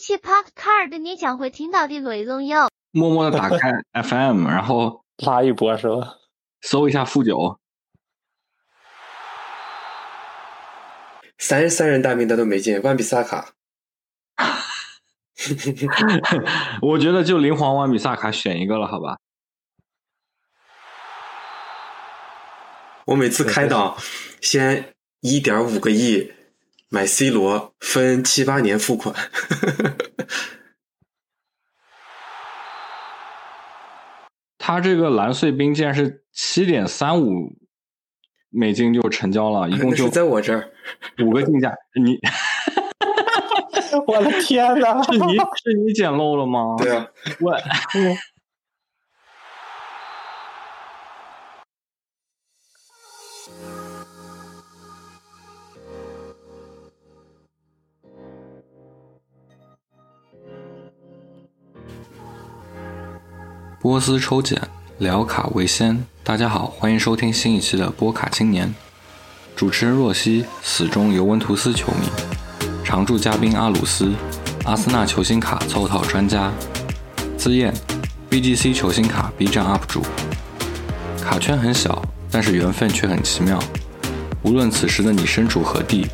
期 Popcard 你将会听到的内容有：默默的打开 FM，然后拉一波是吧？搜一下负九。三三人大名单都没进，万比萨卡。我觉得就灵皇万比萨卡选一个了，好吧？我每次开档先一点五个亿买 C 罗，分七八年付款。他这个蓝碎冰竟然是七点三五美金就成交了，一共 就在我这儿五个竞价，你。我的天哪！是你是你捡漏了吗？对啊，我。波斯抽检，聊卡为先。大家好，欢迎收听新一期的波卡青年。主持人若曦，死忠尤文图斯球迷。常驻嘉宾阿鲁斯，阿森纳球星卡凑套专家，资燕，BGC 球星卡 B 站 UP 主。卡圈很小，但是缘分却很奇妙。无论此时的你身处何地，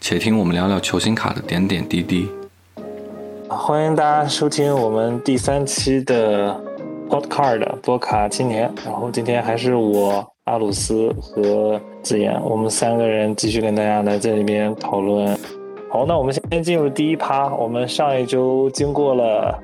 且听我们聊聊球星卡的点点滴滴。欢迎大家收听我们第三期的 Podcast 波卡青年。然后今天还是我阿鲁斯和子妍，我们三个人继续跟大家来这里面讨论。好，那我们先进入第一趴。我们上一周经过了，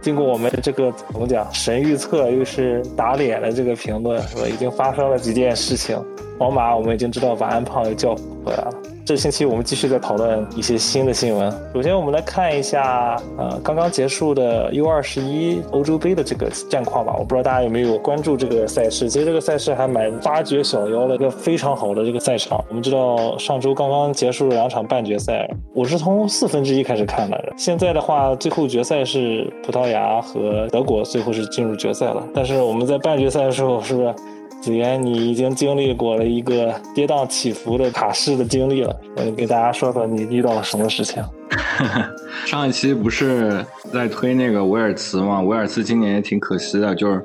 经过我们这个怎么讲神预测，又是打脸的这个评论，是吧？已经发生了几件事情。皇马我们已经知道把安胖又叫回来了。这星期我们继续在讨论一些新的新闻。首先，我们来看一下，呃，刚刚结束的 U 二十一欧洲杯的这个战况吧。我不知道大家有没有关注这个赛事。其实这个赛事还蛮发掘小妖的一个非常好的这个赛场。我们知道上周刚刚结束了两场半决赛，我是从四分之一开始看的。现在的话，最后决赛是葡萄牙和德国，最后是进入决赛了。但是我们在半决赛的时候，是不是？子言，你已经经历过了一个跌宕起伏的卡式的经历了，你给大家说说你遇到了什么事情？上一期不是在推那个维尔茨吗？维尔茨今年也挺可惜的，就是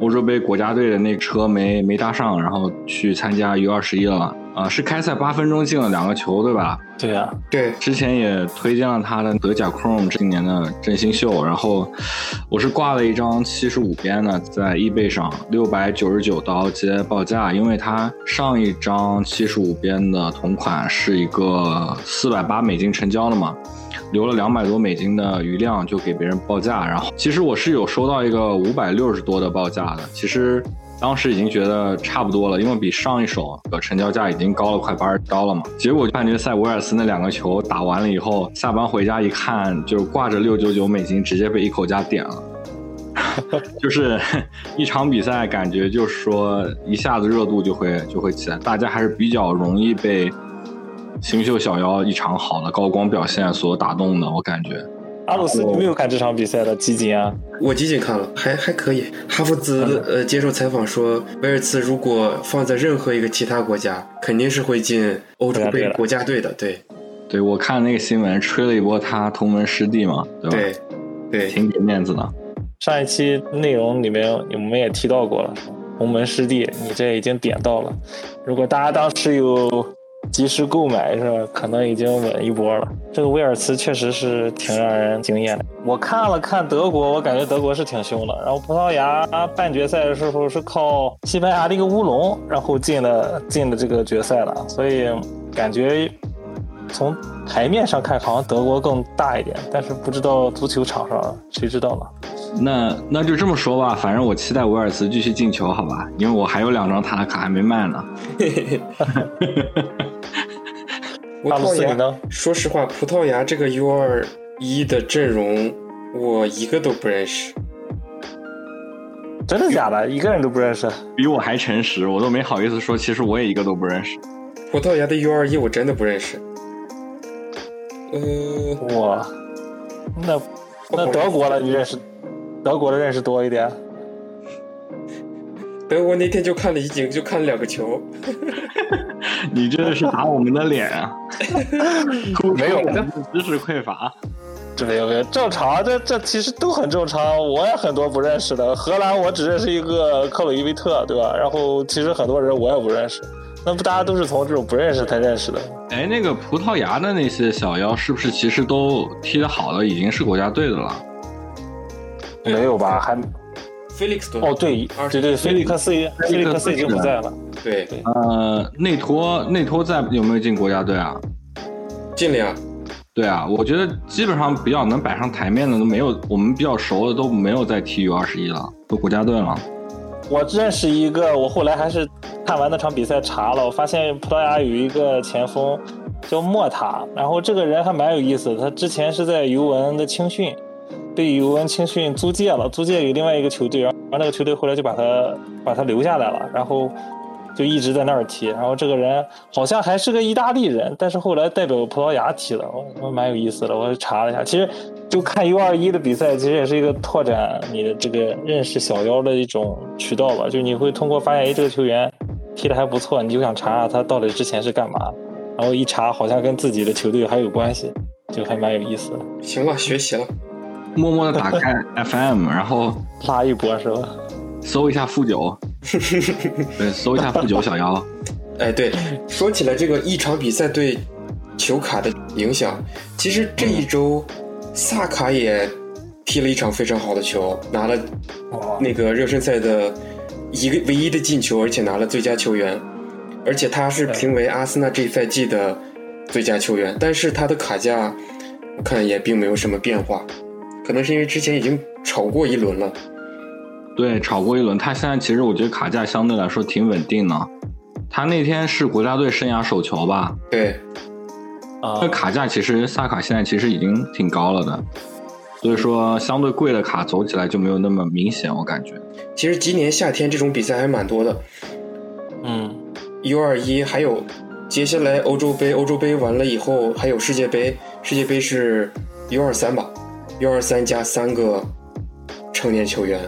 欧洲杯国家队的那个车没没搭上，然后去参加 U 二十一了。啊，是开赛八分钟进了两个球，对吧？对呀，对。之前也推荐了他的德甲 Chrome 今年的振兴秀，然后我是挂了一张七十五边的，在易贝上六百九十九刀接报价，因为他上一张七十五边的同款是一个四百八美金成交的嘛，留了两百多美金的余量就给别人报价，然后其实我是有收到一个五百六十多的报价的，其实。当时已经觉得差不多了，因为比上一手的成交价已经高了快八十刀了嘛。结果半决赛维尔斯那两个球打完了以后，下班回家一看，就挂着六九九美金，直接被一口价点了。就是 一场比赛，感觉就是说一下子热度就会就会起来，大家还是比较容易被新秀小妖一场好的高光表现所打动的，我感觉。阿鲁斯，你没有看这场比赛的集锦啊？我集锦看了，还还可以。哈弗兹呃接受采访说，威尔茨如果放在任何一个其他国家，肯定是会进欧洲杯国家队的。对，对我看那个新闻，吹了一波他同门师弟嘛，对吧？对，对，挺给面子的。上一期内容里面我们也提到过了，同门师弟，你这已经点到了。如果大家当时有。及时购买是吧？可能已经稳一波了。这个威尔茨确实是挺让人惊艳的。我看了看德国，我感觉德国是挺凶的。然后葡萄牙半决赛的时候是靠西班牙的一个乌龙，然后进了进了这个决赛了。所以感觉从台面上看，好像德国更大一点。但是不知道足球场上，谁知道呢？那那就这么说吧，反正我期待维尔茨继续进球，好吧？因为我还有两张他的卡还没卖呢。葡萄牙，呢说实话，葡萄牙这个 U 二一的阵容，我一个都不认识。真的假的？一个人都不认识？比我还诚实，我都没好意思说，其实我也一个都不认识。葡萄牙的 U 二一我真的不认识。呃，哇，那那德国的你认识？德国的认识多一点。德国那天就看了一景，就看了两个球。你这是打我们的脸啊！没有，知识匮乏。这没有没有正常，这这其实都很正常。我也很多不认识的，荷兰我只认识一个克鲁伊维特，对吧？然后其实很多人我也不认识，那不大家都是从这种不认识才认识的？哎，那个葡萄牙的那些小妖是不是其实都踢得好的，已经是国家队的了？没有吧？还菲利克斯哦，对对对，菲利克斯菲利克斯已经不在了。对对，呃，内托内托在有没有进国家队啊？进了呀。对啊，我觉得基本上比较能摆上台面的都没有，我们比较熟的都没有在踢 U 二十一了，都国家队了。我认识一个，我后来还是看完那场比赛查了，我发现葡萄牙有一个前锋叫莫塔，然后这个人还蛮有意思的，他之前是在尤文的青训，被尤文青训租借了，租借给另外一个球队，然后那个球队后来就把他把他留下来了，然后。就一直在那儿踢，然后这个人好像还是个意大利人，但是后来代表葡萄牙踢了，我蛮有意思的。我查了一下，其实就看 U 二一的比赛，其实也是一个拓展你的这个认识小妖的一种渠道吧。就你会通过发现，哎，这个球员踢的还不错，你就想查查他到底之前是干嘛，然后一查好像跟自己的球队还有关系，就还蛮有意思的。行了，学习了，默默的打开 FM，然后拉一波是吧？搜一下负九。对，搜一下负九小妖。哎，对，说起来这个一场比赛对球卡的影响，其实这一周萨卡也踢了一场非常好的球，拿了那个热身赛的一个唯一的进球，而且拿了最佳球员，而且他是评为阿森纳这一赛季的最佳球员。但是他的卡价我看也并没有什么变化，可能是因为之前已经炒过一轮了。对，炒过一轮，他现在其实我觉得卡价相对来说挺稳定的。他那天是国家队生涯首球吧？对。啊，那卡价其实萨卡现在其实已经挺高了的，所以说相对贵的卡走起来就没有那么明显，我感觉。其实今年夏天这种比赛还蛮多的。嗯，U 二一还有接下来欧洲杯，欧洲杯完了以后还有世界杯，世界杯是 U 二三吧？U 二三加三个成年球员。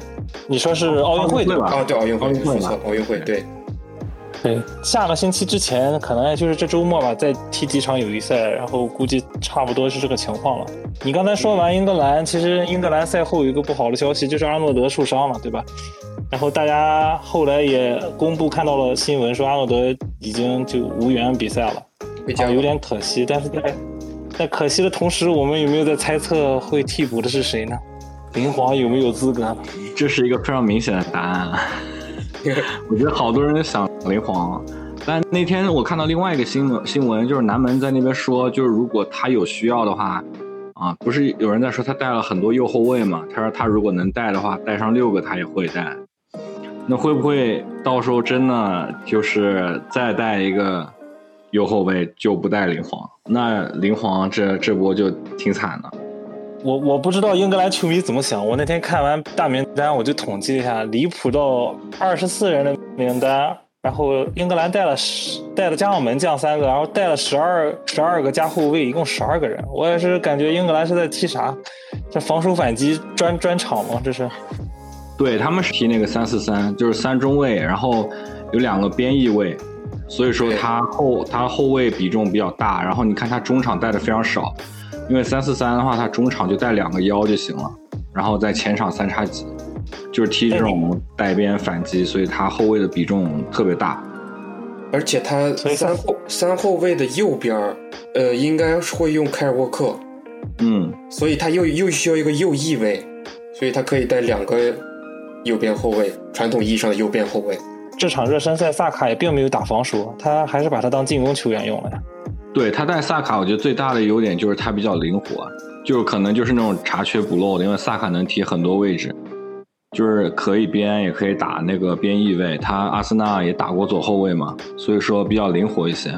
你说是奥运会对吧？啊，对奥运会，奥运会，奥运会，对，对，下个星期之前可能就是这周末吧，再踢几场友谊赛，然后估计差不多是这个情况了。你刚才说完英格兰，其实英格兰赛后有一个不好的消息，就是阿诺德受伤了，对吧？然后大家后来也公布看到了新闻，说阿诺德已经就无缘比赛了，啊，有点可惜。但是在在可惜的同时，我们有没有在猜测会替补的是谁呢？林皇有没有资格？这是一个非常明显的答案。我觉得好多人想林皇，但那天我看到另外一个新闻，新闻就是南门在那边说，就是如果他有需要的话，啊，不是有人在说他带了很多右后卫嘛？他说他如果能带的话，带上六个他也会带。那会不会到时候真的就是再带一个右后卫就不带林皇？那林皇这这波就挺惨的。我我不知道英格兰球迷怎么想。我那天看完大名单，我就统计了一下，离谱到二十四人的名单，然后英格兰带了十，带了加上门将三个，然后带了十二十二个加后卫，一共十二个人。我也是感觉英格兰是在踢啥？这防守反击专专场吗？这是？对他们是踢那个三四三，就是三中卫，然后有两个边翼位，所以说他后他后卫比重比较大，然后你看他中场带的非常少。因为三四三的话，他中场就带两个腰就行了，然后在前场三叉戟，就是踢这种带边反击，所以他后卫的比重特别大。而且他三后三后卫的右边呃，应该是会用凯尔沃克，嗯，所以他又又需要一个右翼位，所以他可以带两个右边后卫，传统意义上的右边后卫。这场热身赛萨卡也并没有打防守，他还是把他当进攻球员用了呀。对他带萨卡，我觉得最大的优点就是他比较灵活，就是可能就是那种查缺补漏的，因为萨卡能踢很多位置，就是可以边也可以打那个边翼位。他阿森纳也打过左后卫嘛，所以说比较灵活一些。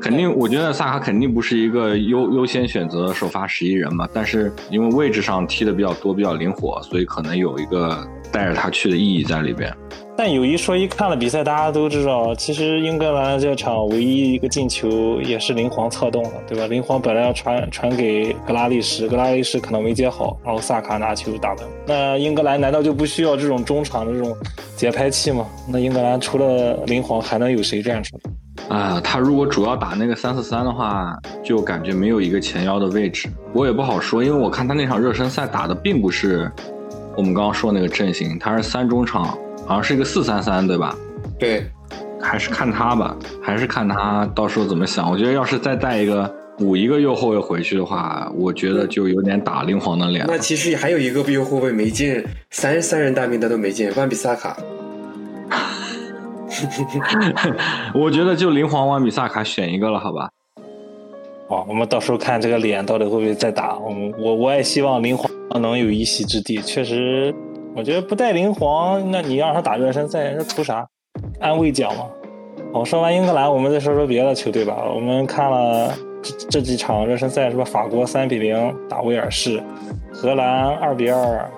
肯定，我觉得萨卡肯定不是一个优优先选择首发十一人嘛，但是因为位置上踢的比较多，比较灵活，所以可能有一个带着他去的意义在里边。但有一说一，看了比赛，大家都知道，其实英格兰这场唯一一个进球也是林皇策动的，对吧？林皇本来要传传给格拉利什，格拉利什可能没接好，然后萨卡拿球打门。那英格兰难道就不需要这种中场的这种节拍器吗？那英格兰除了林皇还能有谁站出来？啊，他如果主要打那个三四三的话，就感觉没有一个前腰的位置。我也不好说，因为我看他那场热身赛打的并不是我们刚刚说那个阵型，他是三中场，好像是一个四三三，对吧？对，还是看他吧，还是看他到时候怎么想。我觉得要是再带一个补一个右后卫回去的话，我觉得就有点打林皇的脸。那其实还有一个右后卫没进，三三人大名单都没进，万比萨卡。我觉得就林皇万比萨卡选一个了，好吧？哦，我们到时候看这个脸到底会不会再打。我们我我也希望灵皇能有一席之地。确实，我觉得不带灵皇，那你让他打热身赛，那图啥？安慰奖嘛。好，说完英格兰，我们再说说别的球队吧。我们看了这这几场热身赛，是吧？法国三比零打威尔士，荷兰二比二。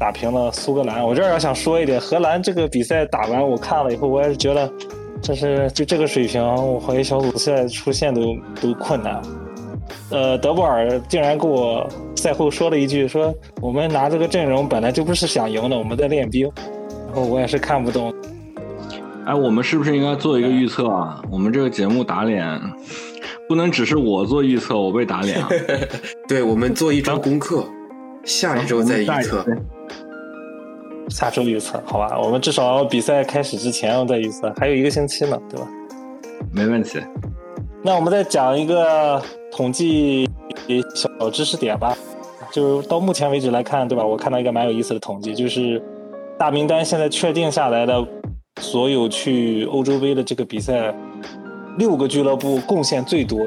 打平了苏格兰，我这儿要想说一点，荷兰这个比赛打完，我看了以后，我也是觉得，这是就这个水平，我怀疑小组赛出线都都困难。呃，德布尔竟然跟我赛后说了一句，说我们拿这个阵容本来就不是想赢的，我们在练兵。然后我也是看不懂。哎，我们是不是应该做一个预测啊？我们这个节目打脸，不能只是我做预测，我被打脸啊。对，我们做一张功课，下一周再预测。下周预测，好吧？我们至少比赛开始之前再预测，还有一个星期呢，对吧？没问题。那我们再讲一个统计小知识点吧，就是到目前为止来看，对吧？我看到一个蛮有意思的统计，就是大名单现在确定下来的所有去欧洲杯的这个比赛，六个俱乐部贡献最多，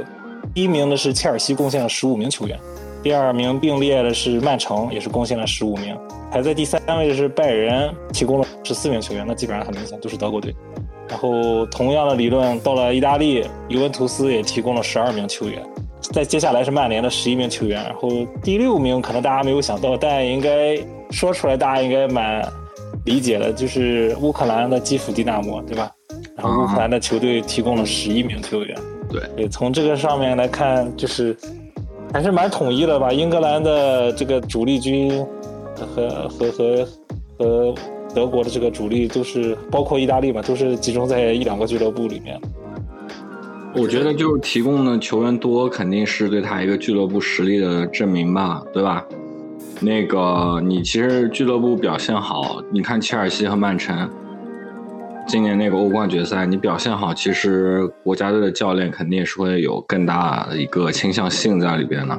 第一名的是切尔西，贡献了十五名球员。第二名并列的是曼城，也是贡献了十五名。排在第三位的是拜仁，提供了十四名球员。那基本上很明显都是德国队。然后同样的理论到了意大利，尤文图斯也提供了十二名球员。再接下来是曼联的十一名球员。然后第六名可能大家没有想到，但应该说出来大家应该蛮理解的，就是乌克兰的基辅迪纳摩，对吧？然后乌克兰的球队提供了十一名球员。对对，从这个上面来看，就是。还是蛮统一的吧，英格兰的这个主力军和和和和德国的这个主力都是，包括意大利嘛，都是集中在一两个俱乐部里面。我觉得就是提供的球员多，肯定是对他一个俱乐部实力的证明吧，对吧？那个你其实俱乐部表现好，你看切尔西和曼城。今年那个欧冠决赛，你表现好，其实国家队的教练肯定也是会有更大的一个倾向性在里边的。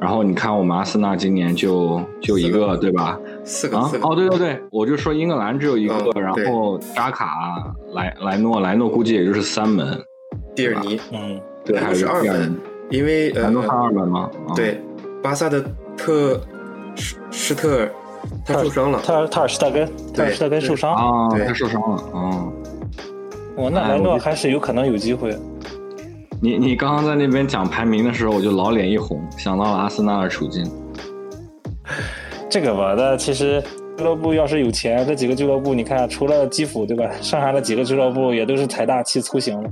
然后你看我们阿森纳今年就就一个，对吧？四个啊？哦，对对对，我就说英格兰只有一个，然后扎卡、莱莱诺、莱诺估计也就是三门。蒂尔尼，嗯，对，还是二门，因为莱诺他二门吗？对，巴萨的特施施特尔。他受伤了，他他尔施特根，他尔施特根受伤啊，他受伤了啊。哦，那莱诺还是有可能有机会。你你刚刚在那边讲排名的时候，我就老脸一红，想到了阿森纳的处境。这个吧，那其实俱乐部要是有钱，这几个俱乐部，你看除了基辅对吧，剩下的几个俱乐部也都是财大气粗型的。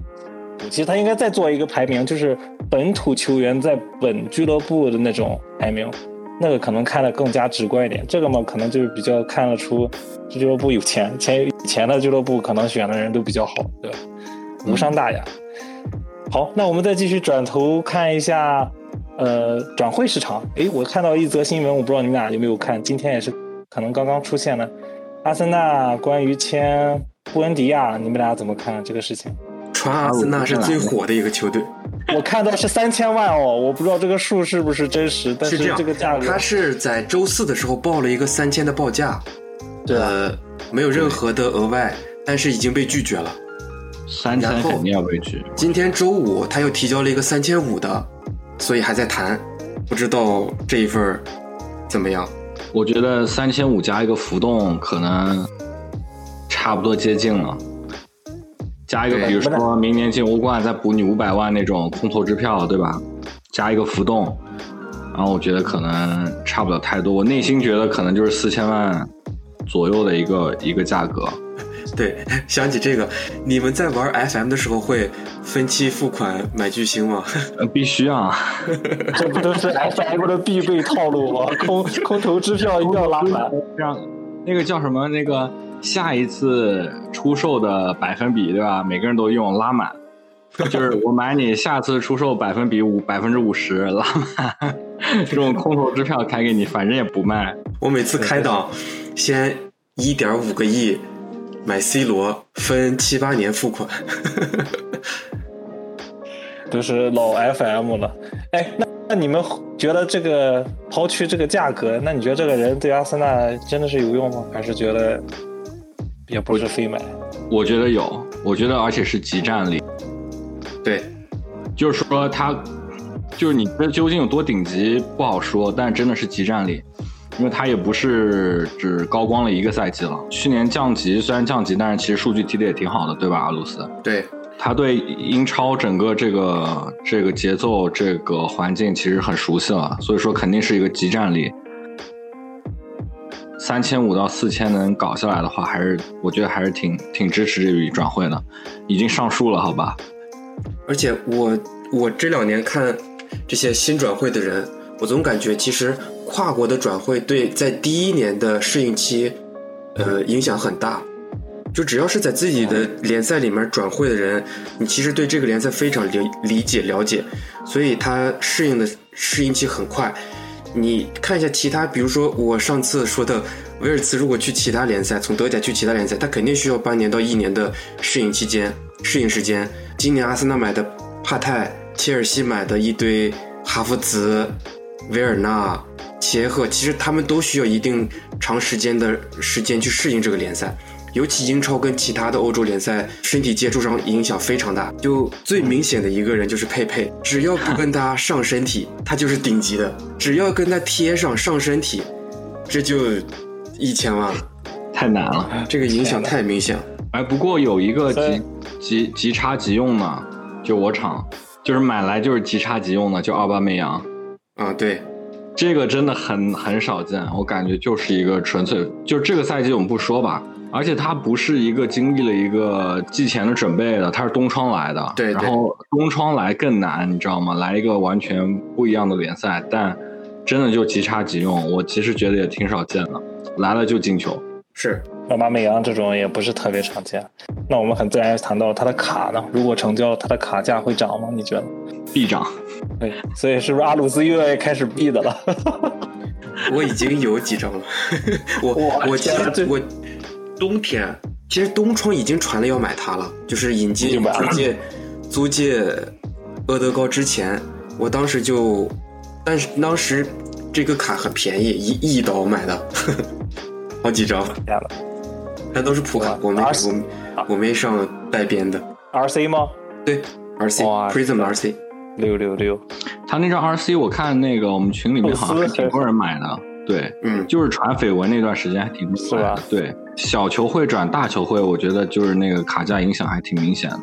其实他应该再做一个排名，就是本土球员在本俱乐部的那种排名。那个可能看得更加直观一点，这个嘛，可能就是比较看得出这俱乐部有钱，钱钱的俱乐部可能选的人都比较好，对吧？无伤大雅。好，那我们再继续转头看一下，呃，转会市场。诶，我看到一则新闻，我不知道你们俩有没有看，今天也是可能刚刚出现的，阿森纳关于签布恩迪亚，你们俩怎么看这个事情？传阿森纳是最火的一个球队。我看到是三千万哦，我不知道这个数是不是真实，但是这个价格，他是在周四的时候报了一个三千的报价，呃，没有任何的额外，但是已经被拒绝了。三千肯定要被拒。今天周五他又提交了一个三千五的，所以还在谈，不知道这一份怎么样。我觉得三千五加一个浮动，可能差不多接近了。加一个，比如说明年进欧冠再补你五百万那种空头支票，对吧？加一个浮动，然后我觉得可能差不了太多。我内心觉得可能就是四千万左右的一个一个价格。对，想起这个，你们在玩 FM 的时候会分期付款买巨星吗？必须啊！这不都是 FM 的必备套路吗？空空头支票一定要拉满，让那个叫什么那个。下一次出售的百分比，对吧？每个人都用拉满，就是我买你，下次出售百分比五百分之五十拉满，这种空头支票开给你，反正也不卖。我每次开档，先一点五个亿买 C 罗，分七八年付款。都是老 FM 了。哎，那那你们觉得这个抛去这个价格，那你觉得这个人对阿森纳真的是有用吗？还是觉得也不是非买？我觉得有，我觉得而且是集战力。对，就是说他，就是你这究竟有多顶级不好说，但真的是集战力，因为他也不是只高光了一个赛季了。去年降级虽然降级，但是其实数据踢的也挺好的，对吧，阿鲁斯？对，他对英超整个这个这个节奏、这个环境其实很熟悉了，所以说肯定是一个集战力。三千五到四千能搞下来的话，还是我觉得还是挺挺支持这笔转会的，已经上树了，好吧？而且我我这两年看这些新转会的人，我总感觉其实跨国的转会对在第一年的适应期，呃影响很大。就只要是在自己的联赛里面转会的人，你其实对这个联赛非常理理解了解，所以他适应的适应期很快。你看一下其他，比如说我上次说的威尔茨，如果去其他联赛，从德甲去其他联赛，他肯定需要半年到一年的适应期间、适应时间。今年阿森纳买的帕泰，切尔西买的一堆哈弗茨、维尔纳、切赫，其实他们都需要一定长时间的时间去适应这个联赛。尤其英超跟其他的欧洲联赛，身体接触上影响非常大。就最明显的一个人就是佩佩，只要不跟他上身体，他就是顶级的；只要跟他贴上上身体，这就一千万了，太难了。这个影响太明显。哎，不过有一个急急急插急用的，就我厂，就是买来就是即插即用的，就奥巴梅扬。啊，对，这个真的很很少见，我感觉就是一个纯粹，就这个赛季我们不说吧，而且他不是一个经历了一个季前的准备的，他是冬窗来的。对，然后冬窗来更难，你知道吗？来一个完全不一样的联赛，但真的就即插即用，我其实觉得也挺少见的，来了就进球。是。奥巴梅扬这种也不是特别常见，那我们很自然谈到他的卡呢？如果成交，他的卡价会涨吗？你觉得？必涨。对，所以是不是阿鲁斯又要开始避的了？我已经有几张了。我我我冬天。其实东窗已经传了要买它了，就是引进租借租借厄德高之前，我当时就，但是当时这个卡很便宜，一一刀买的，好几张。那都是普卡，我没我我没上带编的。R C 吗？对，R C，Prism R C，六六六。他那张 R C 我看那个我们群里面好像挺多人买的，对，嗯，就是传绯闻那段时间还挺多的，对，小球会转大球会，我觉得就是那个卡价影响还挺明显的。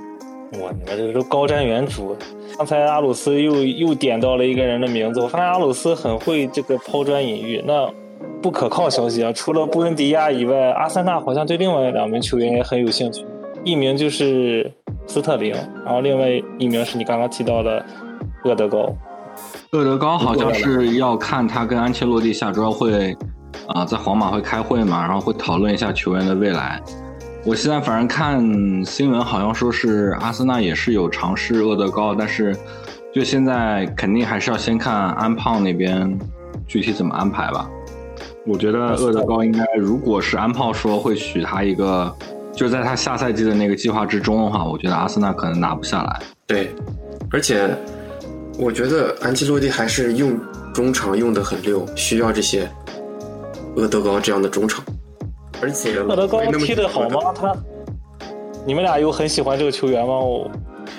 哇，你们这都高瞻远瞩。刚才阿鲁斯又又点到了一个人的名字，我发现阿鲁斯很会这个抛砖引玉。那不可靠消息啊！除了布恩迪亚以外，阿森纳好像对另外两名球员也很有兴趣。一名就是斯特林，然后另外一名是你刚刚提到的厄德高。厄德高好像是要看他跟安切洛蒂下周会啊在皇马会开会嘛，然后会讨论一下球员的未来。我现在反正看新闻，好像说是阿森纳也是有尝试厄德高，但是就现在肯定还是要先看安胖那边具体怎么安排吧。我觉得厄德高应该，如果是安炮说会许他一个，就是在他下赛季的那个计划之中的话，我觉得阿森纳可能拿不下来。对，而且我觉得安切洛蒂还是用中场用的很溜，需要这些厄德高这样的中场。而且厄德高踢得好吗？他，你们俩有很喜欢这个球员吗？我。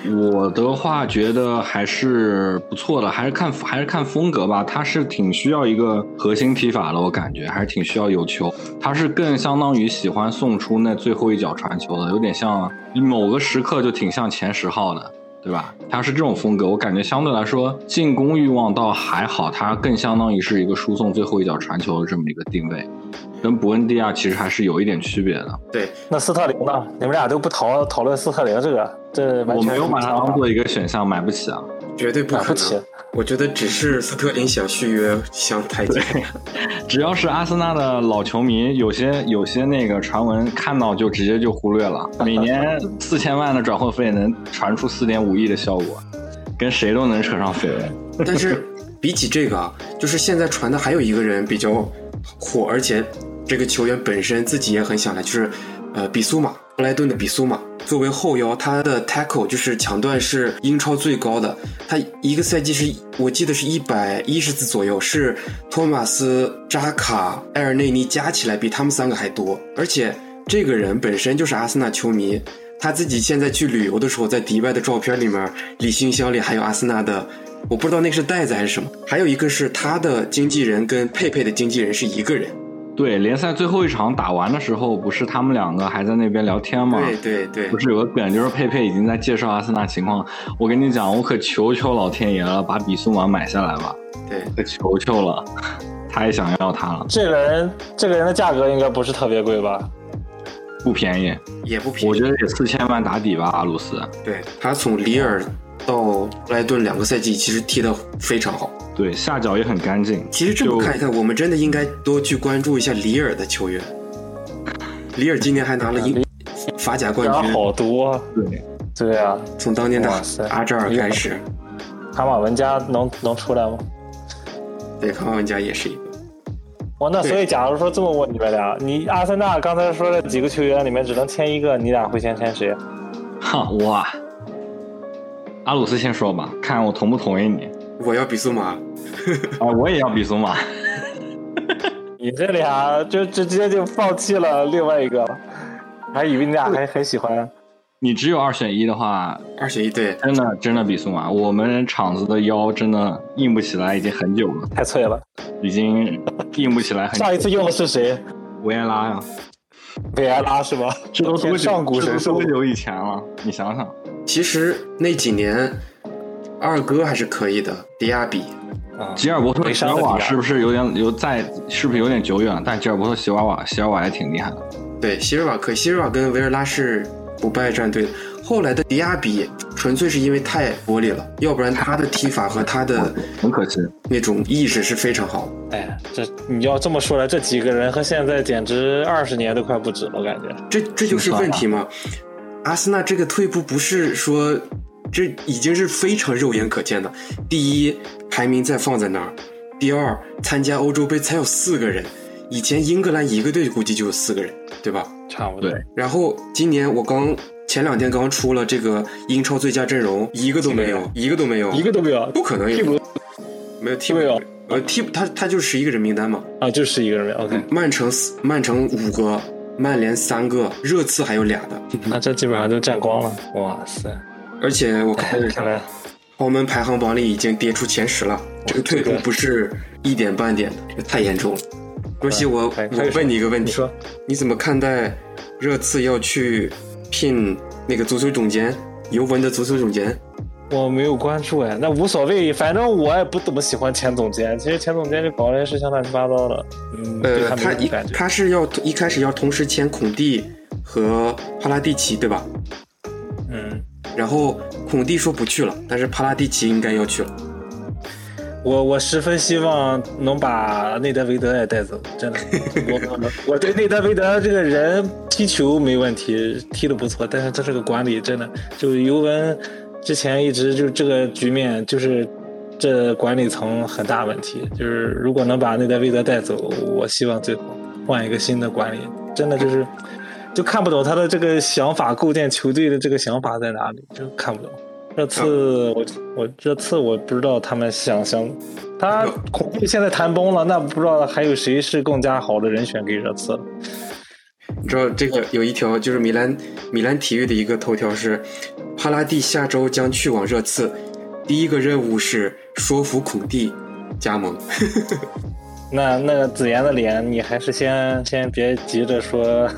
我的话觉得还是不错的，还是看还是看风格吧。他是挺需要一个核心踢法的，我感觉还是挺需要有球。他是更相当于喜欢送出那最后一脚传球的，有点像某个时刻就挺像前十号的，对吧？他是这种风格，我感觉相对来说进攻欲望倒还好，他更相当于是一个输送最后一脚传球的这么一个定位。跟伯恩迪亚其实还是有一点区别的。对，那斯特林呢？你们俩都不讨讨论斯特林这个，这我没有把它当做一个选项，买不起啊。绝对不可能。我觉得只是斯特林想续约想太监。只要是阿森纳的老球迷，有些有些那个传闻看到就直接就忽略了。每年四千万的转会费能传出四点五亿的效果，跟谁都能扯上绯闻。但是比起这个啊，就是现在传的还有一个人比较火，而且这个球员本身自己也很想来，就是呃比苏马，布莱顿的比苏马。作为后腰，他的 tackle 就是抢断是英超最高的，他一个赛季是我记得是一百一十次左右，是托马斯、扎卡、埃尔内尼加起来比他们三个还多。而且这个人本身就是阿森纳球迷，他自己现在去旅游的时候，在迪拜的照片里面，礼信箱里还有阿森纳的，我不知道那是袋子还是什么。还有一个是他的经纪人跟佩佩的经纪人是一个人。对，联赛最后一场打完的时候，不是他们两个还在那边聊天吗？对对对不，是有个梗，就是佩佩已经在介绍阿森纳情况。我跟你讲，我可求求老天爷了，把比苏马买下来吧，对，可求求了，太想要他了，这个人，这个人的价格应该不是特别贵吧？不便宜，也不便宜。我觉得也四千万打底吧，阿鲁斯。对他从里尔到布莱顿两个赛季，其实踢得非常好。对，下脚也很干净。其实这么看一看，我们真的应该多去关注一下里尔的球员。里尔今年还拿了英 法甲冠军，好多，对，对啊，从当年的阿扎尔开始，卡马文加能能出来吗？对，卡马文加也是一个。哇，那所以假如说这么问你们俩，你阿森纳刚才说的几个球员里面只能签一个，你俩会先签谁？哈哇，阿鲁斯先说吧，看我同不同意你。我要比苏马，啊，我也要比苏马。你这俩就直接就放弃了另外一个了，还以为你俩还很喜欢。你只有二选一的话，二选一对。真的真的比苏马。我们场子的腰真的硬不起来，已经很久了，太脆了。已经硬不起来很久。上一次用的是谁？维埃拉呀，维埃拉是吧？这都多久？上古神兽这都多久以前了？你想想，其实那几年，二哥还是可以的，迪亚比。啊，吉尔伯特席尔瓦是不是有点有在？是不是有点久远了？但吉尔伯特席尔瓦席尔瓦也挺厉害的。对，席尔瓦可以，希尔瓦跟维尔拉是不败战队。后来的迪亚比纯粹是因为太玻璃了，要不然他的踢法和他的很可惜。那种意识是非常好。哎，这你要这么说来，这几个人和现在简直二十年都快不止了，感觉。这这就是问题嘛？阿森纳这个退步不是说这已经是非常肉眼可见的。第一，排名再放在那儿；第二，参加欧洲杯才有四个人，以前英格兰一个队估计就有四个人，对吧？差不多。对，然后今年我刚前两天刚出了这个英超最佳阵容，一个都没有，一个都没有，一个都没有，不可能有替补，没有替没有，呃替补他他就十一个人名单嘛。啊，就是一个人。OK，曼城四曼城五个，曼联三个，热刺还有俩的，那这基本上就占光了。哇塞，而且我看看来豪门排行榜里已经跌出前十了，这个退步不是一点半点的，这太严重了。罗西，我我问你一个问题，你说你怎么看待热刺要去聘那个足球总监，尤文的足球总监？我没有关注哎，那无所谓，反正我也不怎么喜欢前总监。其实前总监这搞的事情乱七八糟的，嗯，对呃，他一什么感觉。他是要一开始要同时签孔蒂和帕拉蒂奇，对吧？嗯，然后孔蒂说不去了，但是帕拉蒂奇应该要去了。我我十分希望能把内德维德也带走，真的。我我对内德维德这个人踢球没问题，踢的不错，但是他这个管理真的，就尤文之前一直就这个局面就是这管理层很大问题，就是如果能把内德维德带走，我希望最后换一个新的管理，真的就是就看不懂他的这个想法，构建球队的这个想法在哪里，就看不懂。这次我我这次我不知道他们想想，他现在谈崩了，那不知道还有谁是更加好的人选给热刺了。你知道这个有一条就是米兰米兰体育的一个头条是，帕拉蒂下周将去往热刺，第一个任务是说服孔蒂加盟。那那个子妍的脸，你还是先先别急着说。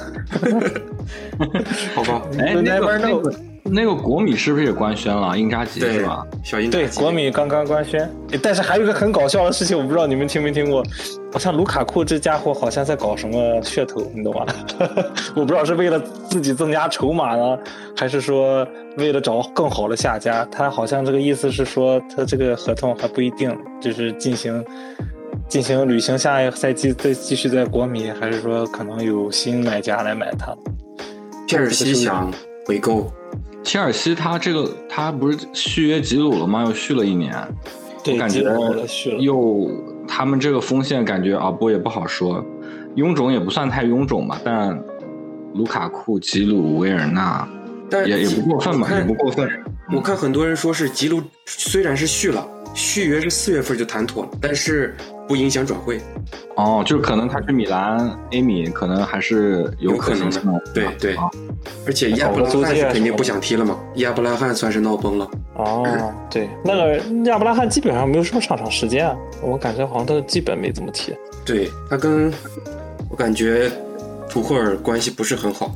好吧，哎 never know 个那个国米是不是也官宣了？英扎吉是吧？小英对，国米刚刚官宣。但是还有一个很搞笑的事情，我不知道你们听没听过，好像卢卡库这家伙好像在搞什么噱头，你懂吗？我不知道是为了自己增加筹码呢，还是说为了找更好的下家？他好像这个意思是说，他这个合同还不一定，就是进行进行履行，下一个赛季再继续在国米，还是说可能有新买家来买他？切尔西想回购。切尔西他这个他不是续约吉鲁了吗？又续了一年，对，感觉又他们这个锋线感觉啊，不也不好说，臃肿也不算太臃肿吧，但卢卡库、吉鲁、维尔纳，但也也不过分吧，也不过分。我看很多人说是吉鲁虽然是续了，续约是四月份就谈妥了，但是不影响转会。哦，就是可能他去米兰，A 米可能还是有可能的。对对，而且亚布拉罕是肯定不想踢了嘛，亚布拉罕算是闹崩了。哦，对，那个亚布拉罕基本上没有什么上场时间，我感觉好像他基本没怎么踢。对他跟我感觉图赫尔关系不是很好。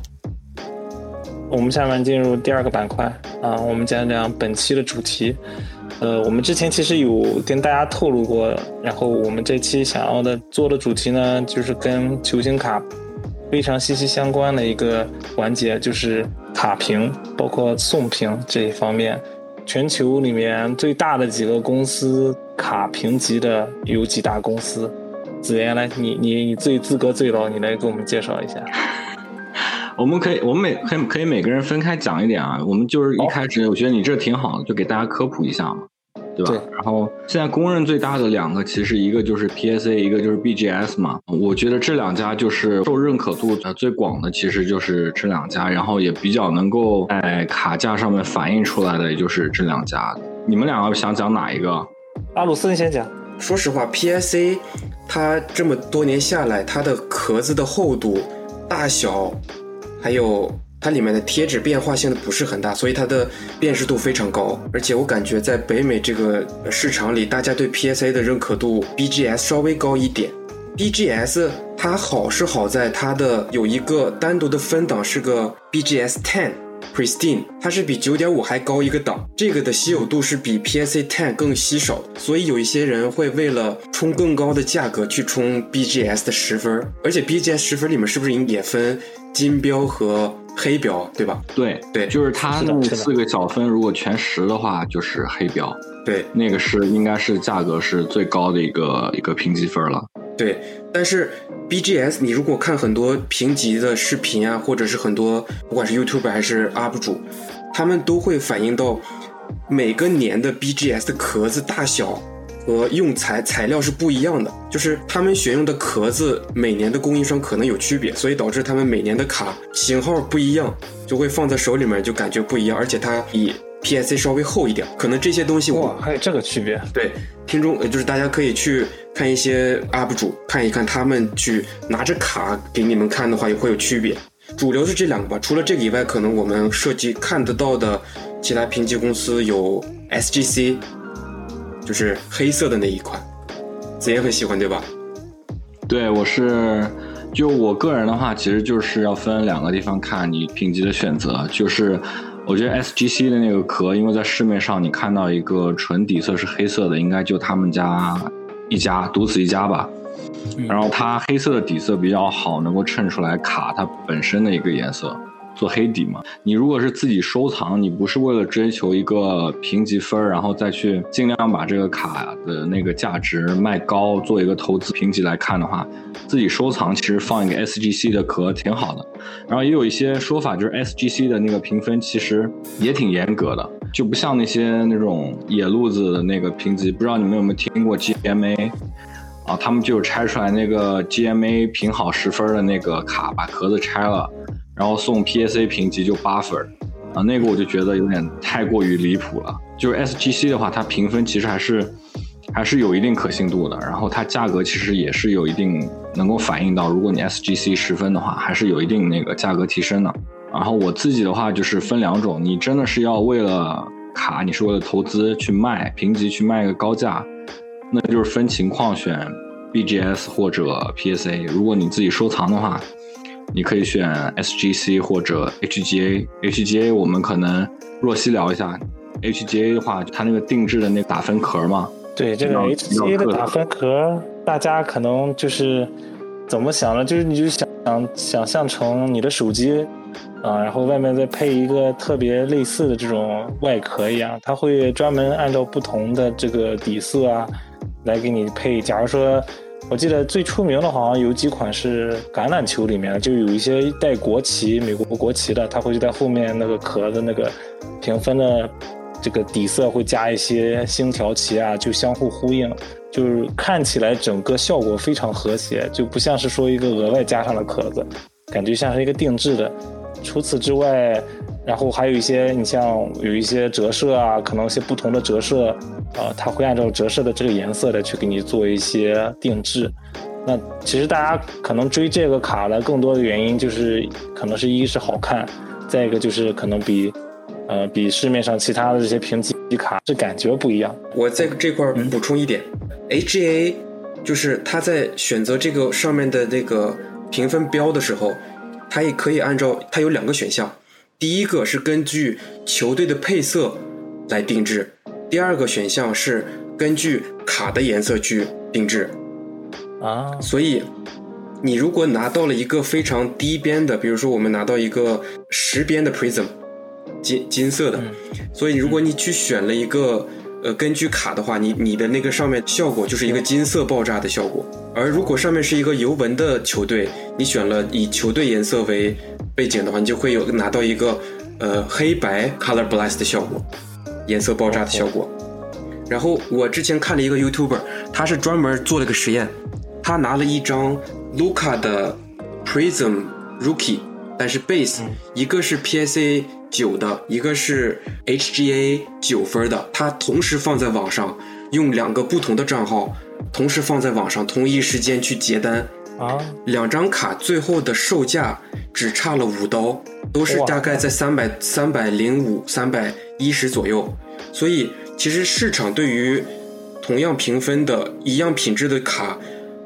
我们下面进入第二个板块啊，我们讲讲本期的主题。呃，我们之前其实有跟大家透露过，然后我们这期想要的做的主题呢，就是跟球星卡非常息息相关的一个环节，就是卡评，包括送评这一方面。全球里面最大的几个公司卡评级的有几大公司？子言来，你你你最资格最老，你来给我们介绍一下。我们可以，我们每可以可以每个人分开讲一点啊。我们就是一开始，我觉得你这挺好的，就给大家科普一下嘛，对吧？然后现在公认最大的两个，其实一个就是 PSA，一个就是 BGS 嘛。我觉得这两家就是受认可度最广的，其实就是这两家，然后也比较能够在卡架上面反映出来的，也就是这两家。你们两个想讲哪一个？阿鲁斯，你先讲。说实话，PSA 它这么多年下来，它的壳子的厚度、大小。还有它里面的贴纸变化性的不是很大，所以它的辨识度非常高。而且我感觉在北美这个市场里，大家对 PSA 的认可度 BGS 稍微高一点。BGS 它好是好在它的有一个单独的分档是个 BGS Ten Pristine，它是比九点五还高一个档。这个的稀有度是比 PSA Ten 更稀少，所以有一些人会为了冲更高的价格去冲 BGS 的十分。而且 BGS 十分里面是不是也分？金标和黑标，对吧？对对，就是它那四个小分，如果全十的话，就是黑标。对，那个是应该是价格是最高的一个一个评级分了。对，但是 BGS，你如果看很多评级的视频啊，或者是很多不管是 YouTube 还是 UP 主，他们都会反映到每个年的 BGS 的壳子大小。和用材材料是不一样的，就是他们选用的壳子，每年的供应商可能有区别，所以导致他们每年的卡型号不一样，就会放在手里面就感觉不一样，而且它以 PSA 稍微厚一点，可能这些东西哇还有这个区别。对，听众就是大家可以去看一些 UP 主看一看，他们去拿着卡给你们看的话，也会有区别。主流是这两个吧，除了这个以外，可能我们涉及看得到的其他评级公司有 SGC。就是黑色的那一款，子言很喜欢，对吧？对，我是，就我个人的话，其实就是要分两个地方看你评级的选择。就是我觉得 SGC 的那个壳，因为在市面上你看到一个纯底色是黑色的，应该就他们家一家，独此一家吧。然后它黑色的底色比较好，能够衬出来卡它本身的一个颜色。做黑底嘛？你如果是自己收藏，你不是为了追求一个评级分然后再去尽量把这个卡的那个价值卖高，做一个投资评级来看的话，自己收藏其实放一个 SGC 的壳挺好的。然后也有一些说法，就是 SGC 的那个评分其实也挺严格的，就不像那些那种野路子的那个评级。不知道你们有没有听过 GMA 啊？他们就拆出来那个 GMA 评好十分的那个卡，把壳子拆了。然后送 PSA 评级就八分啊，那个我就觉得有点太过于离谱了。就是 SGC 的话，它评分其实还是还是有一定可信度的，然后它价格其实也是有一定能够反映到，如果你 SGC 十分的话，还是有一定那个价格提升的。然后我自己的话就是分两种，你真的是要为了卡，你是为了投资去卖评级去卖个高价，那就是分情况选 BGS 或者 PSA。如果你自己收藏的话。你可以选 SGC 或者 HGA。HGA 我们可能若曦聊一下，HGA 的话，它那个定制的那打分壳嘛。对这个 HGA 的打分壳，大家可能就是怎么想呢？就是你就想想象成你的手机啊，然后外面再配一个特别类似的这种外壳一样，它会专门按照不同的这个底色啊来给你配。假如说。我记得最出名的，好像有几款是橄榄球里面，就有一些带国旗、美国国旗的，它会在后面那个壳的那个评分的这个底色会加一些星条旗啊，就相互呼应，就是看起来整个效果非常和谐，就不像是说一个额外加上的壳子，感觉像是一个定制的。除此之外，然后还有一些，你像有一些折射啊，可能一些不同的折射，啊，它会按照折射的这个颜色的去给你做一些定制。那其实大家可能追这个卡的更多的原因，就是可能是一是好看，再一个就是可能比，呃，比市面上其他的这些评级卡是感觉不一样。我在这块补充一点，HGA 就是他在选择这个上面的那个评分标的时候。它也可以按照它有两个选项，第一个是根据球队的配色来定制，第二个选项是根据卡的颜色去定制。啊，所以你如果拿到了一个非常低边的，比如说我们拿到一个十边的 Prism，金金色的，所以如果你去选了一个。呃，根据卡的话，你你的那个上面效果就是一个金色爆炸的效果。而如果上面是一个尤文的球队，你选了以球队颜色为背景的话，你就会有拿到一个呃黑白 color blast 的效果，颜色爆炸的效果。然后我之前看了一个 YouTuber，他是专门做了个实验，他拿了一张 Luca 的 Prism Rookie，但是 base 一个是 PSA。九的一个是 HGA 九分的，他同时放在网上，用两个不同的账号同时放在网上，同一时间去结单啊，两张卡最后的售价只差了五刀，都是大概在三百三百零五三百一十左右，所以其实市场对于同样评分的一样品质的卡，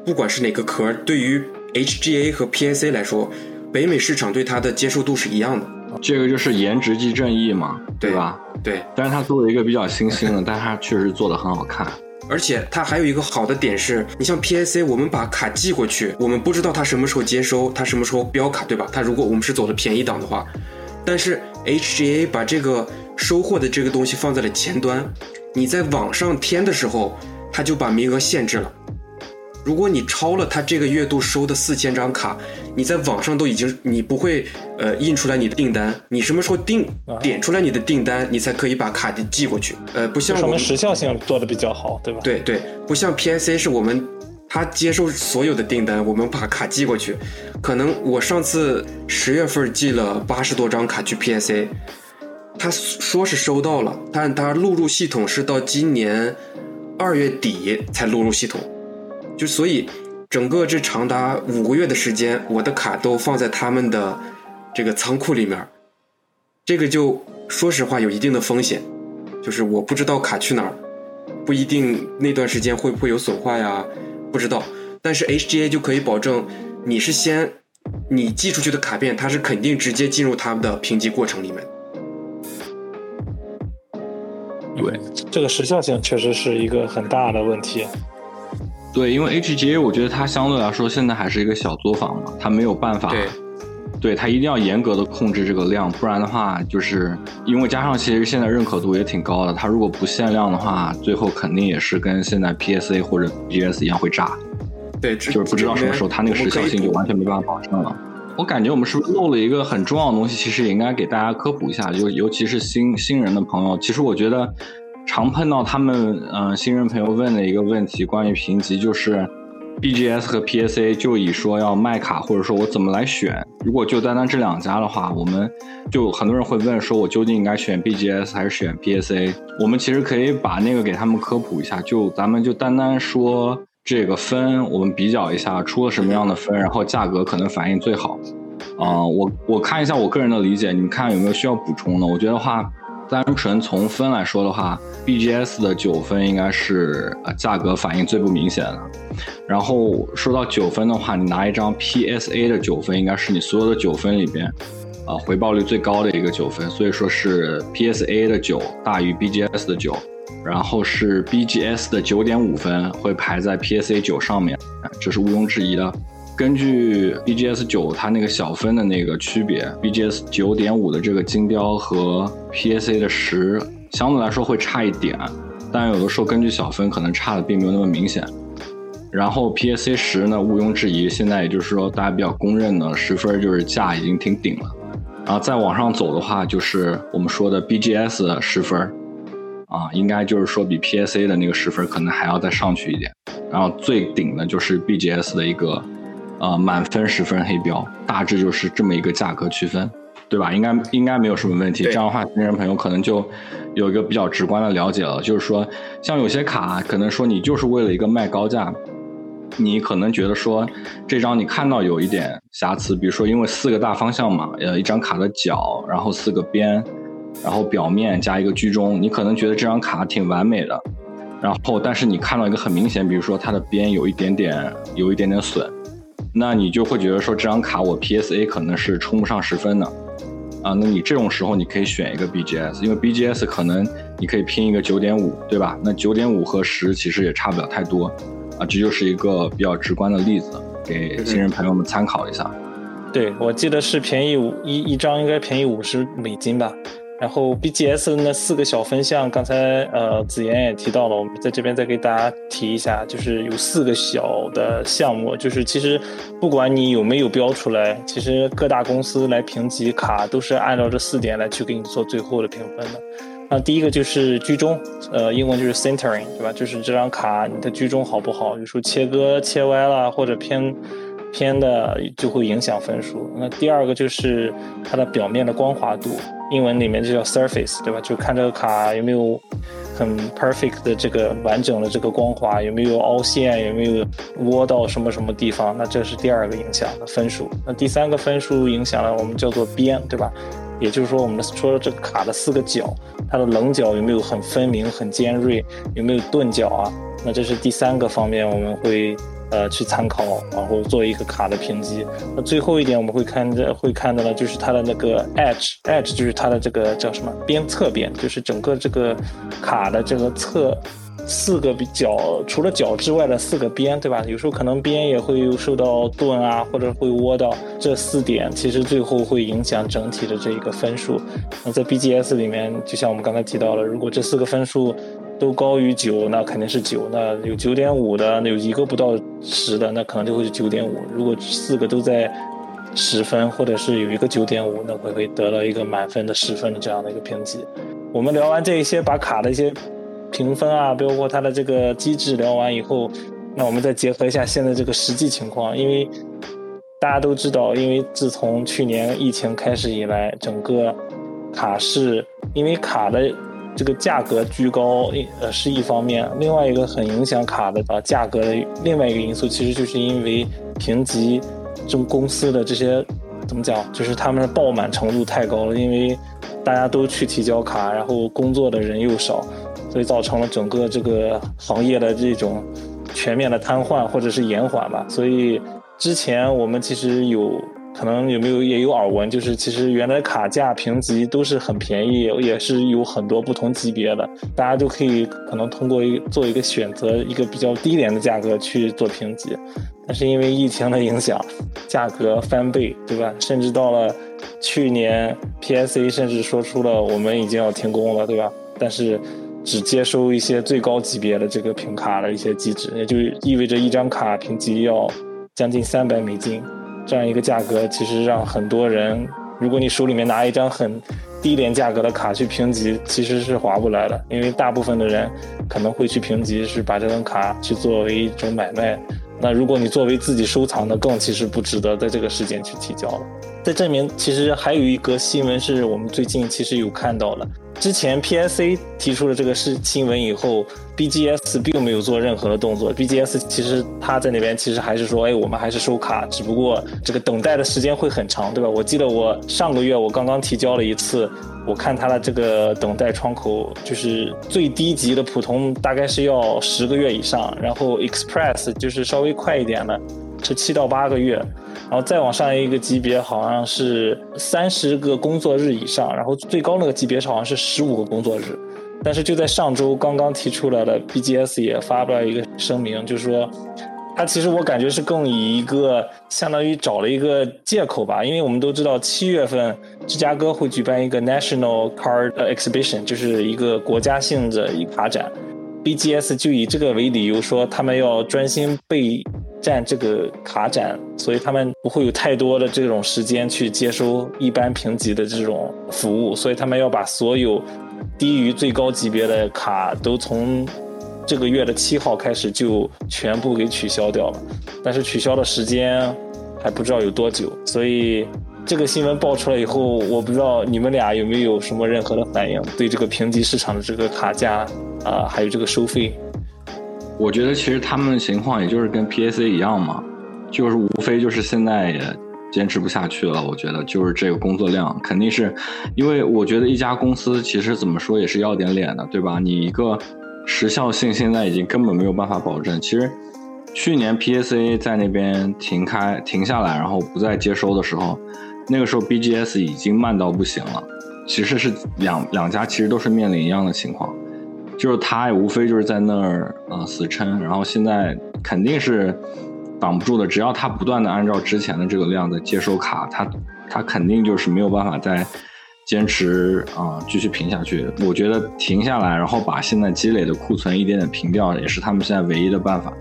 不管是哪个壳，对于 HGA 和 PSA 来说，北美市场对它的接受度是一样的。这个就是颜值即正义嘛，对吧？对。但是它作为一个比较新兴的，但它确实做的很好看。而且它还有一个好的点是，你像 PSA，我们把卡寄过去，我们不知道它什么时候接收，它什么时候标卡，对吧？它如果我们是走的便宜档的话，但是 HGA 把这个收货的这个东西放在了前端，你在网上填的时候，它就把名额限制了。如果你超了他这个月度收的四千张卡，你在网上都已经你不会呃印出来你的订单，你什么时候订点出来你的订单，你才可以把卡寄过去。呃，不像我们时效性做的比较好，对吧？对对，不像 PSA 是我们他接受所有的订单，我们把卡寄过去。可能我上次十月份寄了八十多张卡去 PSA，他说是收到了，但他录入系统是到今年二月底才录入系统。就所以，整个这长达五个月的时间，我的卡都放在他们的这个仓库里面，这个就说实话有一定的风险，就是我不知道卡去哪儿，不一定那段时间会不会有损坏呀，不知道。但是 HGA 就可以保证，你是先你寄出去的卡片，它是肯定直接进入他们的评级过程里面。对，这个时效性确实是一个很大的问题。对，因为 HGA 我觉得它相对来说现在还是一个小作坊嘛，它没有办法，对它一定要严格的控制这个量，不然的话，就是因为加上其实现在认可度也挺高的，它如果不限量的话，最后肯定也是跟现在 PSA 或者 GS 一样会炸。对，就是不知道什么时候它那个时效性就完全没办法保证了。我感觉我们是不是漏了一个很重要的东西？其实也应该给大家科普一下，就尤其是新新人的朋友，其实我觉得。常碰到他们嗯新人朋友问的一个问题，关于评级，就是 BGS 和 PSA 就以说要卖卡，或者说我怎么来选？如果就单单这两家的话，我们就很多人会问说，我究竟应该选 BGS 还是选 PSA？我们其实可以把那个给他们科普一下，就咱们就单单说这个分，我们比较一下出了什么样的分，然后价格可能反应最好。啊，我我看一下我个人的理解，你们看有没有需要补充的？我觉得话。单纯从分来说的话，BGS 的九分应该是价格反应最不明显的。然后说到九分的话，你拿一张 PSA 的九分，应该是你所有的九分里边，啊回报率最高的一个九分。所以说是 PSA 的九大于 BGS 的九，然后是 BGS 的九点五分会排在 PSA 九上面，这是毋庸置疑的。根据 BGS 九它那个小分的那个区别，BGS 九点五的这个金标和 PSA 的十相对来说会差一点，但有的时候根据小分可能差的并没有那么明显。然后 PSA 十呢，毋庸置疑，现在也就是说大家比较公认的十分就是价已经挺顶了。然后再往上走的话，就是我们说的 BGS 十分，啊，应该就是说比 PSA 的那个十分可能还要再上去一点。然后最顶的就是 BGS 的一个。呃，满分十分黑标，大致就是这么一个价格区分，对吧？应该应该没有什么问题。这样的话，新人朋友可能就有一个比较直观的了解了。就是说，像有些卡，可能说你就是为了一个卖高价，你可能觉得说这张你看到有一点瑕疵，比如说因为四个大方向嘛，呃，一张卡的角，然后四个边，然后表面加一个居中，你可能觉得这张卡挺完美的，然后但是你看到一个很明显，比如说它的边有一点点有一点点损。那你就会觉得说这张卡我 PSA 可能是冲不上十分的，啊，那你这种时候你可以选一个 BGS，因为 BGS 可能你可以拼一个九点五，对吧？那九点五和十其实也差不了太多，啊，这就是一个比较直观的例子，给新人朋友们参考一下。对，我记得是便宜五一一张，应该便宜五十美金吧。然后 BGS 的那四个小分项，刚才呃子妍也提到了，我们在这边再给大家提一下，就是有四个小的项目，就是其实不管你有没有标出来，其实各大公司来评级卡都是按照这四点来去给你做最后的评分的。那第一个就是居中，呃，英文就是 centering，对吧？就是这张卡你的居中好不好？有时候切割切歪了或者偏。偏的就会影响分数。那第二个就是它的表面的光滑度，英文里面就叫 surface，对吧？就看这个卡有没有很 perfect 的这个完整的这个光滑，有没有凹陷，有没有窝到什么什么地方。那这是第二个影响的分数。那第三个分数影响了我们叫做边，对吧？也就是说我们说这个卡的四个角，它的棱角有没有很分明、很尖锐，有没有钝角啊？那这是第三个方面我们会。呃，去参考，然后做一个卡的评级。那最后一点，我们会看着会看到呢，就是它的那个 edge，edge 就是它的这个叫什么边侧边，就是整个这个卡的这个侧四个角，除了角之外的四个边，对吧？有时候可能边也会受到钝啊，或者会窝到。这四点其实最后会影响整体的这一个分数。那在 BGS 里面，就像我们刚才提到了，如果这四个分数。都高于九，那肯定是九。那有九点五的，那有一个不到十的，那可能就会是九点五。如果四个都在十分，或者是有一个九点五，那会会得到一个满分的十分的这样的一个评级。我们聊完这一些，把卡的一些评分啊，包括它的这个机制聊完以后，那我们再结合一下现在这个实际情况，因为大家都知道，因为自从去年疫情开始以来，整个卡市因为卡的。这个价格居高，呃，是一方面；另外一个很影响卡的啊价格的另外一个因素，其实就是因为评级这种公司的这些怎么讲，就是他们的爆满程度太高了，因为大家都去提交卡，然后工作的人又少，所以造成了整个这个行业的这种全面的瘫痪或者是延缓吧。所以之前我们其实有。可能有没有也有耳闻，就是其实原来卡价评级都是很便宜，也是有很多不同级别的，大家都可以可能通过一做一个选择，一个比较低廉的价格去做评级。但是因为疫情的影响，价格翻倍，对吧？甚至到了去年，PSA 甚至说出了我们已经要停工了，对吧？但是只接收一些最高级别的这个评卡的一些机制，也就意味着一张卡评级要将近三百美金。这样一个价格，其实让很多人，如果你手里面拿一张很低廉价格的卡去评级，其实是划不来的，因为大部分的人可能会去评级，是把这张卡去作为一种买卖。那如果你作为自己收藏的，更其实不值得在这个时间去提交了。在这里面，其实还有一个新闻是我们最近其实有看到的。之前 PSA 提出了这个事新闻以后，BGS 并没有做任何的动作。BGS 其实他在那边其实还是说，哎，我们还是收卡，只不过这个等待的时间会很长，对吧？我记得我上个月我刚刚提交了一次，我看它的这个等待窗口，就是最低级的普通大概是要十个月以上，然后 Express 就是稍微快一点的，是七到八个月，然后再往上一个级别好像是三十个工作日以上，然后最高那个级别好像是十五个工作日。但是就在上周刚刚提出来的 BGS 也发布了一个声明，就是说。他其实我感觉是更以一个相当于找了一个借口吧，因为我们都知道七月份芝加哥会举办一个 National Card Exhibition，就是一个国家性的一个卡展，BGS 就以这个为理由说他们要专心备战这个卡展，所以他们不会有太多的这种时间去接收一般评级的这种服务，所以他们要把所有低于最高级别的卡都从。这个月的七号开始就全部给取消掉了，但是取消的时间还不知道有多久，所以这个新闻爆出来以后，我不知道你们俩有没有什么任何的反应，对这个评级市场的这个卡价啊，还有这个收费。我觉得其实他们的情况也就是跟 PAC 一样嘛，就是无非就是现在也坚持不下去了。我觉得就是这个工作量肯定是，因为我觉得一家公司其实怎么说也是要点脸的，对吧？你一个。时效性现在已经根本没有办法保证。其实，去年 PSA 在那边停开、停下来，然后不再接收的时候，那个时候 BGS 已经慢到不行了。其实是两两家其实都是面临一样的情况，就是他也无非就是在那儿啊死撑，然后现在肯定是挡不住的。只要他不断的按照之前的这个量在接收卡，他他肯定就是没有办法再。坚持啊，继续平下去。我觉得停下来，然后把现在积累的库存一点点平掉，也是他们现在唯一的办法。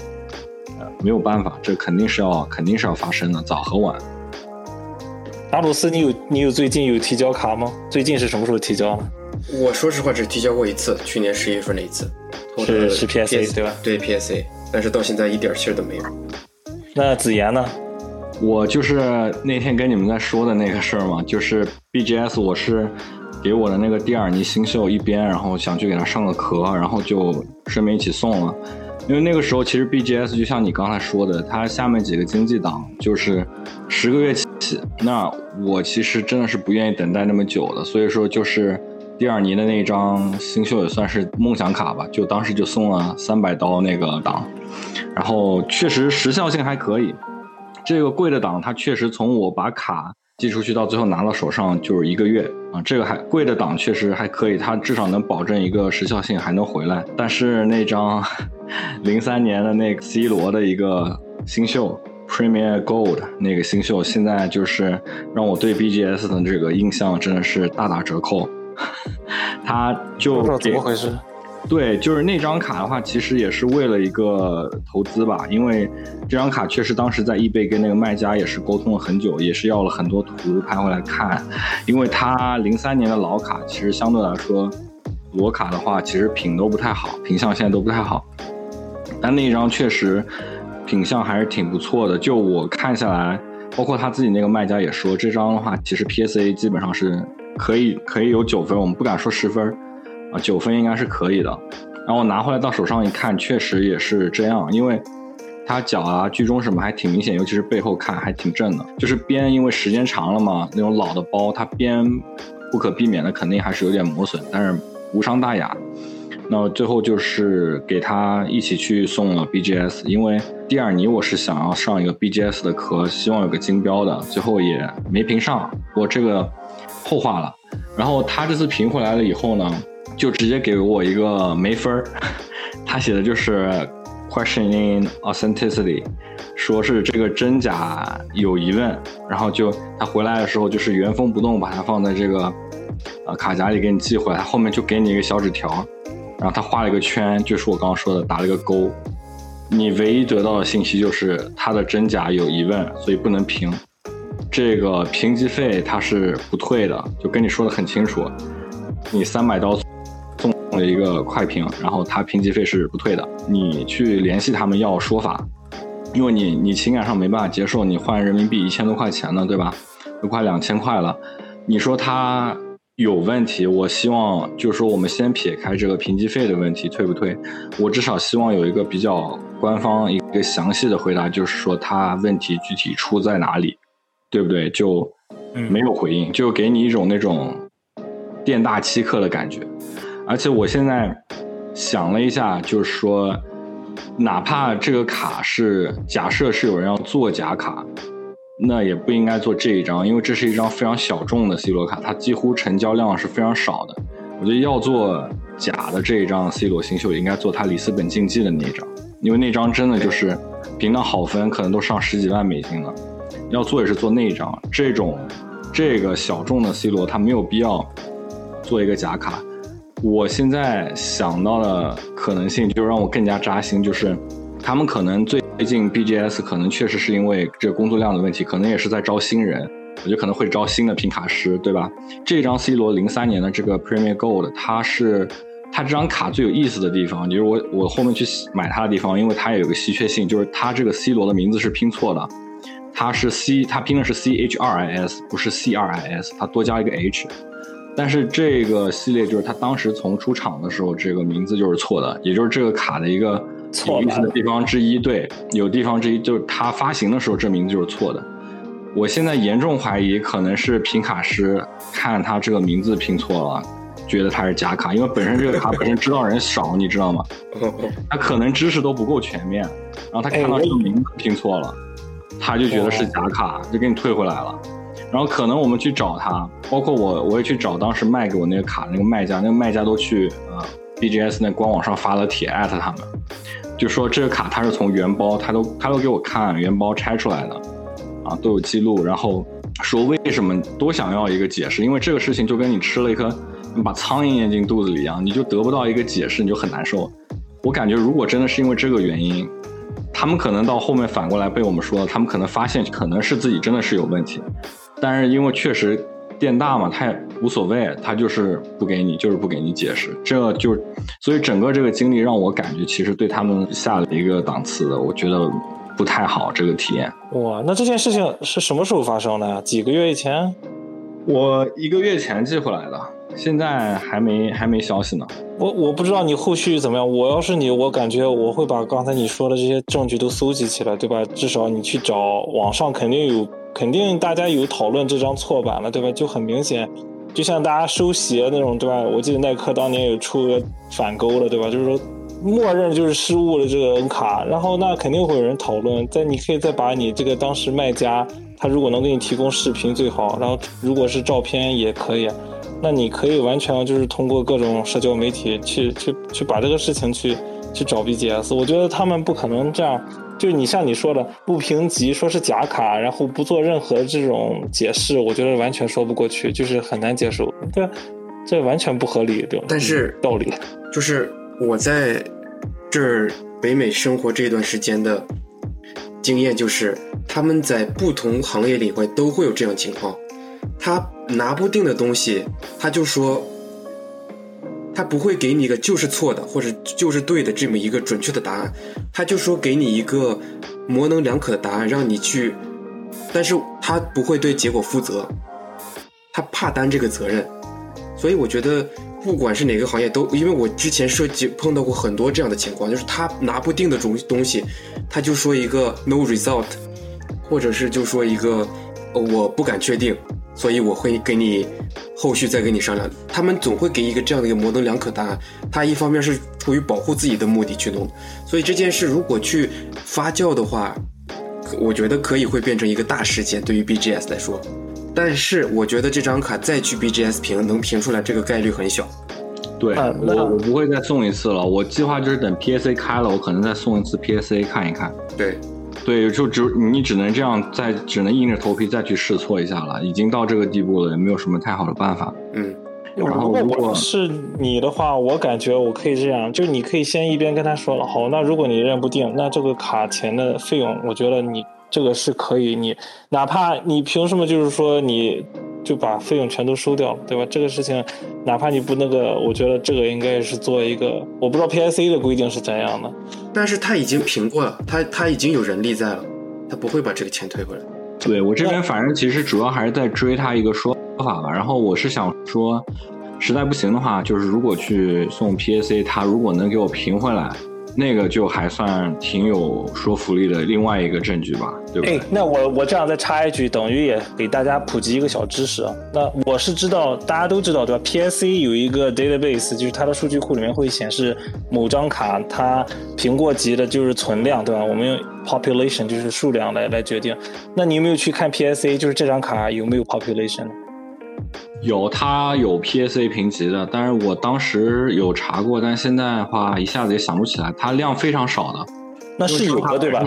呃，没有办法，这肯定是要肯定是要发生的，早和晚。阿鲁斯，你有你有最近有提交卡吗？最近是什么时候提交？我说实话，只提交过一次，去年十一月份那一次。是是 PSA 对吧？对 PSA，但是到现在一点信儿都没有。那子言呢？我就是那天跟你们在说的那个事儿嘛，就是 BGS，我是给我的那个蒂尔尼新秀一边，然后想去给他上个壳，然后就顺便一起送了。因为那个时候其实 BGS 就像你刚才说的，它下面几个经济档就是十个月起，那我其实真的是不愿意等待那么久的，所以说就是蒂尔尼的那张新秀也算是梦想卡吧，就当时就送了三百刀那个档，然后确实时效性还可以。这个贵的档，它确实从我把卡寄出去到最后拿到手上就是一个月啊，这个还贵的档确实还可以，它至少能保证一个时效性还能回来。但是那张 零三年的那个 C 罗的一个新秀 Premier Gold 那个新秀，现在就是让我对 BGS 的这个印象真的是大打折扣。他就怎么回事？对，就是那张卡的话，其实也是为了一个投资吧，因为这张卡确实当时在易贝跟那个卖家也是沟通了很久，也是要了很多图拍回来看，因为它零三年的老卡，其实相对来说，裸卡的话其实品都不太好，品相现在都不太好，但那一张确实品相还是挺不错的，就我看下来，包括他自己那个卖家也说，这张的话其实 PSA 基本上是可以可以有九分，我们不敢说十分。啊，九分应该是可以的，然后拿回来到手上一看，确实也是这样，因为它脚啊、居中什么还挺明显，尤其是背后看还挺正的。就是边因为时间长了嘛，那种老的包，它边不可避免的肯定还是有点磨损，但是无伤大雅。那最后就是给他一起去送了 BGS，因为蒂尔尼我是想要上一个 BGS 的壳，希望有个金标的，最后也没评上，我这个后话了。然后他这次评回来了以后呢？就直接给我一个没分儿，他写的就是 questioning authenticity，说是这个真假有疑问，然后就他回来的时候就是原封不动把它放在这个呃卡夹里给你寄回来，后面就给你一个小纸条，然后他画了一个圈，就是我刚刚说的打了一个勾，你唯一得到的信息就是它的真假有疑问，所以不能评，这个评级费它是不退的，就跟你说的很清楚，你三百刀。的一个快评，然后他评级费是不退的，你去联系他们要说法，因为你你情感上没办法接受，你换人民币一千多块钱呢，对吧？都快两千块了，你说他有问题，我希望就是说我们先撇开这个评级费的问题，退不退？我至少希望有一个比较官方一个详细的回答，就是说他问题具体出在哪里，对不对？就没有回应，就给你一种那种。店大欺客的感觉。而且我现在想了一下，就是说，哪怕这个卡是假设是有人要做假卡，那也不应该做这一张，因为这是一张非常小众的 C 罗卡，它几乎成交量是非常少的。我觉得要做假的这一张 C 罗新秀，应该做他里斯本竞技的那一张，因为那张真的就是评到好分，可能都上十几万美金了。要做也是做那一张，这种这个小众的 C 罗，他没有必要做一个假卡。我现在想到的可能性，就让我更加扎心，就是他们可能最近 BGS 可能确实是因为这个工作量的问题，可能也是在招新人，我觉得可能会招新的评卡师，对吧？这张 C 罗零三年的这个 Premier Gold，它是它这张卡最有意思的地方，就是我我后面去买它的地方，因为它也有个稀缺性，就是它这个 C 罗的名字是拼错的。它是 C，它拼的是 C H R I S，不是 C R I S，它多加一个 H。但是这个系列就是它当时从出厂的时候，这个名字就是错的，也就是这个卡的一个错意思的地方之一。对，有地方之一就是它发行的时候这名字就是错的。我现在严重怀疑可能是评卡师看他这个名字拼错了，觉得它是假卡，因为本身这个卡本身知道人少，你知道吗？他可能知识都不够全面，然后他看到这个名字拼错了。他就觉得是假卡，就给你退回来了。然后可能我们去找他，包括我，我也去找当时卖给我那个卡那个卖家，那个卖家都去呃 BGS 那官网上发了帖艾特他们，就说这个卡他是从原包，他都他都给我看原包拆出来的，啊都有记录，然后说为什么都想要一个解释，因为这个事情就跟你吃了一颗你把苍蝇咽进肚子里一样，你就得不到一个解释，你就很难受。我感觉如果真的是因为这个原因。他们可能到后面反过来被我们说，他们可能发现可能是自己真的是有问题，但是因为确实店大嘛，他也无所谓，他就是不给你，就是不给你解释，这就所以整个这个经历让我感觉其实对他们下了一个档次的，我觉得不太好这个体验。哇，那这件事情是什么时候发生的呀？几个月以前？我一个月前寄回来的。现在还没还没消息呢，我我不知道你后续怎么样。我要是你，我感觉我会把刚才你说的这些证据都搜集起来，对吧？至少你去找网上肯定有，肯定大家有讨论这张错版了，对吧？就很明显，就像大家收鞋那种，对吧？我记得耐克当年有出反勾了，对吧？就是说，默认就是失误了这个 N 卡，然后那肯定会有人讨论。再你可以再把你这个当时卖家，他如果能给你提供视频最好，然后如果是照片也可以。那你可以完全就是通过各种社交媒体去去去把这个事情去去找 BGS，我觉得他们不可能这样，就是你像你说的不评级，说是假卡，然后不做任何这种解释，我觉得完全说不过去，就是很难接受，对，这完全不合理，对但是道理就是我在这儿北美生活这段时间的经验就是，他们在不同行业里会都会有这样情况。他拿不定的东西，他就说，他不会给你一个就是错的或者就是对的这么一个准确的答案，他就说给你一个模棱两可的答案让你去，但是他不会对结果负责，他怕担这个责任，所以我觉得不管是哪个行业都，因为我之前涉及碰到过很多这样的情况，就是他拿不定的种东西，他就说一个 no result，或者是就说一个我不敢确定。所以我会跟你后续再跟你商量。他们总会给一个这样的一个模棱两可答案。他一方面是出于保护自己的目的去弄，所以这件事如果去发酵的话，我觉得可以会变成一个大事件对于 BGS 来说。但是我觉得这张卡再去 BGS 评能评出来这个概率很小。对我我不会再送一次了。我计划就是等 PSA 开了，我可能再送一次 PSA 看一看。对。对，就只你只能这样，再只能硬着头皮再去试错一下了。已经到这个地步了，也没有什么太好的办法。嗯，然后如果是你的话，我感觉我可以这样，就是你可以先一边跟他说了，好，那如果你认不定，那这个卡钱的费用，我觉得你这个是可以，你哪怕你凭什么就是说你。就把费用全都收掉了，对吧？这个事情，哪怕你不那个，我觉得这个应该是做一个，我不知道 PSA 的规定是怎样的。但是他已经评过了，他他已经有人力在了，他不会把这个钱退回来。对我这边反正其实主要还是在追他一个说法吧。然后我是想说，实在不行的话，就是如果去送 PSC 他如果能给我评回来，那个就还算挺有说服力的另外一个证据吧，对不对？哎，那我我这样再插一句，等于也给大家普及一个小知识啊。那我是知道，大家都知道对吧？PSA 有一个 database，就是它的数据库里面会显示某张卡它苹果级的就是存量，对吧？我们用 population 就是数量来来决定。那你有没有去看 PSA？就是这张卡有没有 population？有，它有 PSA 评级的，但是我当时有查过，但现在的话一下子也想不起来，它量非常少的。那是有的，对吧？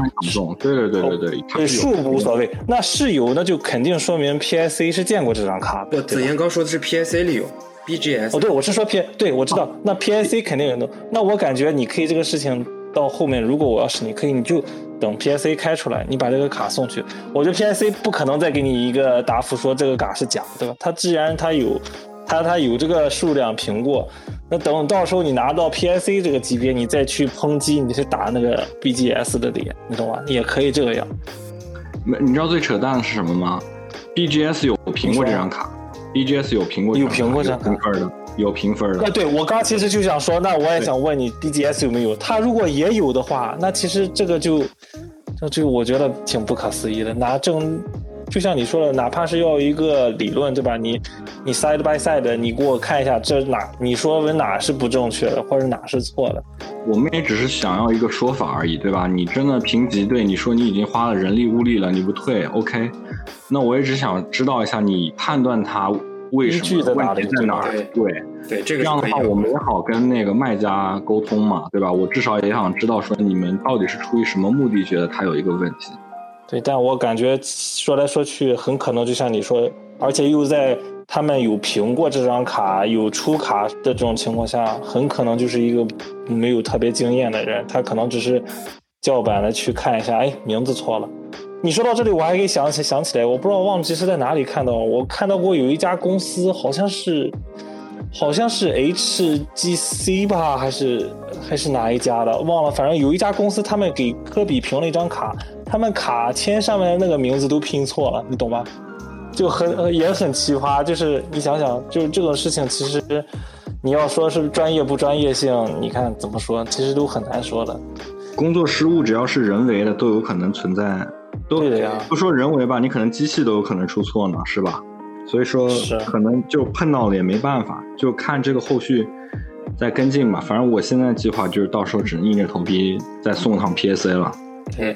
对对对对对，对数无所谓。那是有，那就肯定说明 PSA 是见过这张卡。不，子言刚说的是 PSA 里有，BGS。哦，对，我是说 P，对我知道。那 PSA 肯定有的。那我感觉你可以这个事情到后面，如果我要是你，可以你就。等 PSA 开出来，你把这个卡送去，我觉得 PSA 不可能再给你一个答复说这个卡是假的，对吧？它既然它有，它它有这个数量评过，那等到时候你拿到 PSA 这个级别，你再去抨击，你去打那个 BGS 的脸，你懂吧？也可以这样。没，你知道最扯淡的是什么吗？BGS 有评过这张卡，BGS 有评过，有评过这张卡的。有评分的，哎，对我刚其实就想说，那我也想问你，BGS 有没有？他如果也有的话，那其实这个就，这就我觉得挺不可思议的。拿正，就像你说的，哪怕是要一个理论，对吧？你你 side by side，你给我看一下这哪，你说问哪是不正确的，或者哪是错的？我们也只是想要一个说法而已，对吧？你真的评级，对你说你已经花了人力物力了，你不退，OK？那我也只想知道一下，你判断它。为什么问题在哪儿？对对，这个这样的话，我们也好跟那个卖家沟通嘛，对吧？我至少也想知道说你们到底是出于什么目的觉得它有一个问题。对，但我感觉说来说去，很可能就像你说，而且又在他们有评过这张卡、有出卡的这种情况下，很可能就是一个没有特别经验的人，他可能只是叫板的去看一下，哎，名字错了。你说到这里，我还可以想起想起来，我不知道忘记是在哪里看到，我看到过有一家公司，好像是，好像是 HGC 吧，还是还是哪一家的，忘了。反正有一家公司，他们给科比评了一张卡，他们卡签上面的那个名字都拼错了，你懂吗？就很也很奇葩。就是你想想，就是这种事情，其实你要说是专业不专业性，你看怎么说，其实都很难说的。工作失误只要是人为的，都有可能存在。对的呀，不说人为吧，你可能机器都有可能出错呢，是吧？所以说，可能就碰到了也没办法，就看这个后续再跟进吧。反正我现在计划就是到时候只能硬着头皮再送一趟 PSA 了。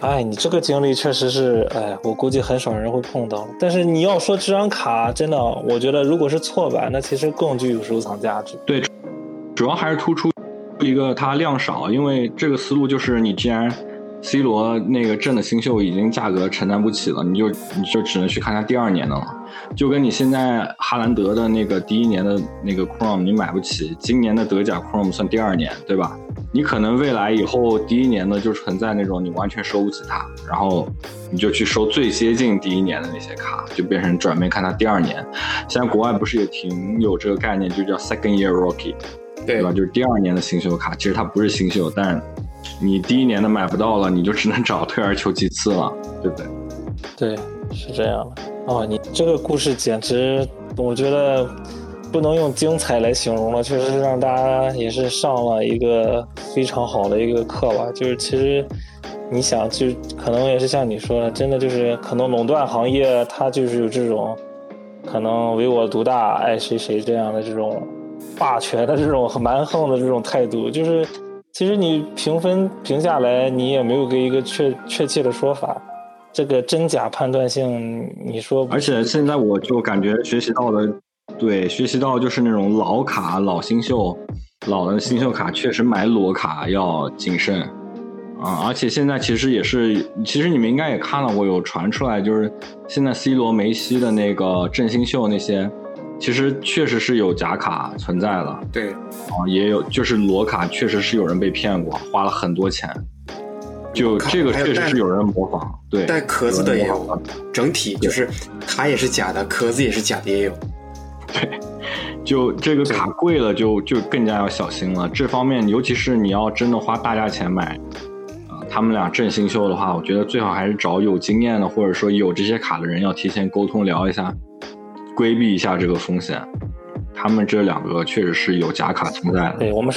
哎，你这个经历确实是，哎，我估计很少人会碰到。但是你要说这张卡真的，我觉得如果是错版，那其实更具有收藏价值。对，主要还是突出一个它量少，因为这个思路就是你既然。C 罗那个正的新秀已经价格承担不起了，你就你就只能去看他第二年的了，就跟你现在哈兰德的那个第一年的那个 Chrome 你买不起，今年的德甲 Chrome 算第二年，对吧？你可能未来以后第一年的就存在那种你完全收不起它，然后你就去收最接近第一年的那些卡，就变成转变看它第二年。现在国外不是也挺有这个概念，就叫 Second Year Rookie，对吧？就是第二年的新秀卡，其实它不是新秀，但。你第一年的买不到了，你就只能找退而求其次了，对不对？对，是这样的。哦，你这个故事简直，我觉得不能用精彩来形容了，确实是让大家也是上了一个非常好的一个课吧。就是其实你想，就可能也是像你说的，真的就是可能垄断行业它就是有这种可能唯我独大、爱谁谁这样的这种霸权的这种蛮横的这种态度，就是。其实你评分评下来，你也没有给一个确确切的说法，这个真假判断性，你说。而且现在我就感觉学习到的，对，学习到就是那种老卡、老新秀、老的新秀卡，确实买裸卡要谨慎啊。而且现在其实也是，其实你们应该也看到过，有传出来，就是现在 C 罗、梅西的那个正新秀那些。其实确实是有假卡存在的，对，啊，也有就是裸卡，确实是有人被骗过，花了很多钱。就这个确实是有人模仿，对，带壳子的也有，整体就是卡也是假的，壳子也是假的也有。对，就这个卡贵了，就就更加要小心了。这方面，尤其是你要真的花大价钱买，啊，他们俩正新秀的话，我觉得最好还是找有经验的，或者说有这些卡的人，要提前沟通聊一下。规避一下这个风险，他们这两个确实是有假卡存在的。对我们，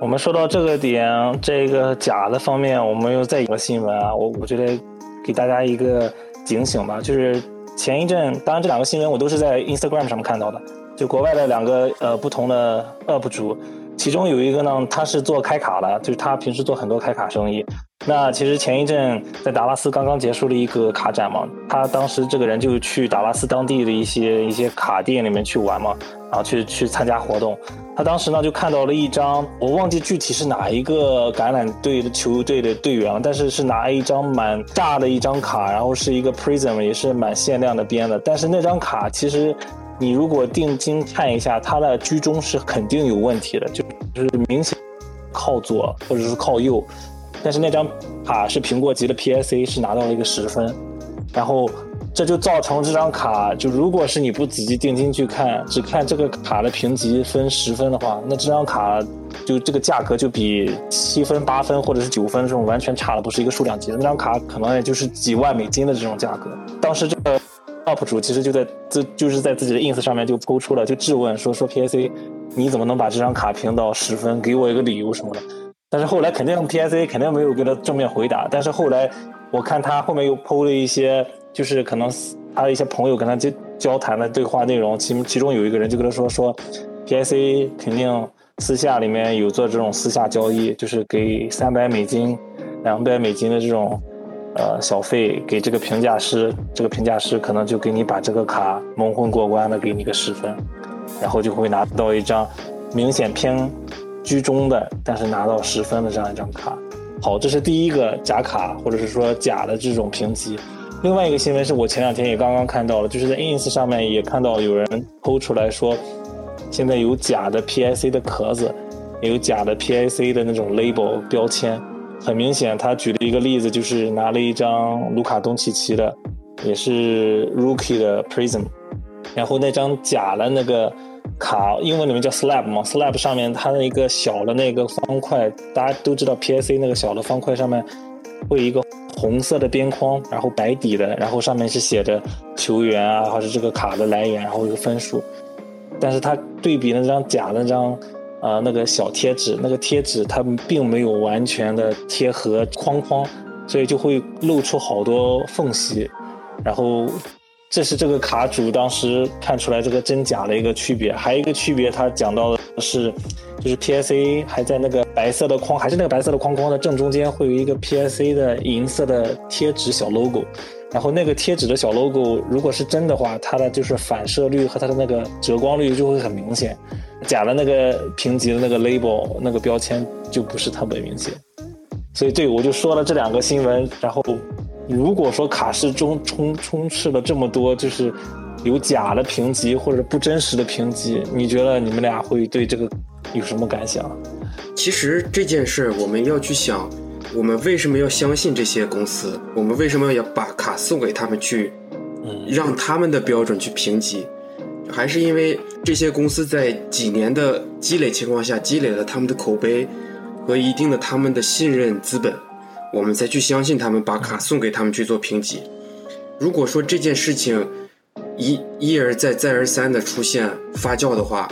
我们说到这个点，这个假的方面，我们又再一个新闻啊，我我觉得给大家一个警醒吧，就是前一阵，当然这两个新闻我都是在 Instagram 上面看到的，就国外的两个呃不同的 UP 主，其中有一个呢，他是做开卡的，就是他平时做很多开卡生意。那其实前一阵在达拉斯刚刚结束了一个卡展嘛，他当时这个人就去达拉斯当地的一些一些卡店里面去玩嘛，然后去去参加活动。他当时呢就看到了一张，我忘记具体是哪一个橄榄队的球队的队员了，但是是拿一张蛮大的一张卡，然后是一个 Prism，也是蛮限量的编的。但是那张卡其实你如果定睛看一下，它的居中是肯定有问题的，就是明显靠左或者是靠右。但是那张卡是苹果级的 PSA，是拿到了一个十分，然后这就造成这张卡，就如果是你不仔细定睛去看，只看这个卡的评级分十分的话，那这张卡就这个价格就比七分、八分或者是九分这种完全差的不是一个数量级的，那张卡可能也就是几万美金的这种价格。当时这个 UP 主其实就在自就是在自己的 ins 上面就抛出了，就质问说说 PSA，你怎么能把这张卡评到十分？给我一个理由什么的。但是后来肯定 PSA 肯定没有给他正面回答。但是后来我看他后面又 PO 了一些，就是可能他的一些朋友跟他交交谈的对话内容，其其中有一个人就跟他说说，PSA 肯定私下里面有做这种私下交易，就是给三百美金、两百美金的这种呃小费给这个评价师，这个评价师可能就给你把这个卡蒙混过关的，给你个十分，然后就会拿到一张明显偏。居中的，但是拿到十分的这样一张卡，好，这是第一个假卡或者是说假的这种评级。另外一个新闻是我前两天也刚刚看到了，就是在 ins 上面也看到有人抛出来说，现在有假的 PIC 的壳子，有假的 PIC 的那种 label 标签。很明显，他举了一个例子，就是拿了一张卢卡东契奇的，也是 rookie 的 prism，然后那张假的那个。卡英文里面叫 slab 嘛，slab 上面它的一个小的那个方块，大家都知道 P I C 那个小的方块上面会有一个红色的边框，然后白底的，然后上面是写着球员啊，或者这个卡的来源，然后一个分数。但是它对比那张假的那张啊那个小贴纸，那个贴纸它并没有完全的贴合框框，所以就会露出好多缝隙，然后。这是这个卡主当时看出来这个真假的一个区别，还有一个区别，他讲到的是，就是 PSA 还在那个白色的框，还是那个白色的框框的正中间会有一个 PSA 的银色的贴纸小 logo，然后那个贴纸的小 logo 如果是真的话，它的就是反射率和它的那个折光率就会很明显，假的那个评级的那个 label 那个标签就不是特别明显，所以对我就说了这两个新闻，然后。如果说卡市中充充斥了这么多，就是有假的评级或者不真实的评级，你觉得你们俩会对这个有什么感想？其实这件事我们要去想，我们为什么要相信这些公司？我们为什么要把卡送给他们去，让他们的标准去评级？还是因为这些公司在几年的积累情况下，积累了他们的口碑和一定的他们的信任资本。我们才去相信他们，把卡送给他们去做评级。如果说这件事情一一而再、再而三的出现发酵的话，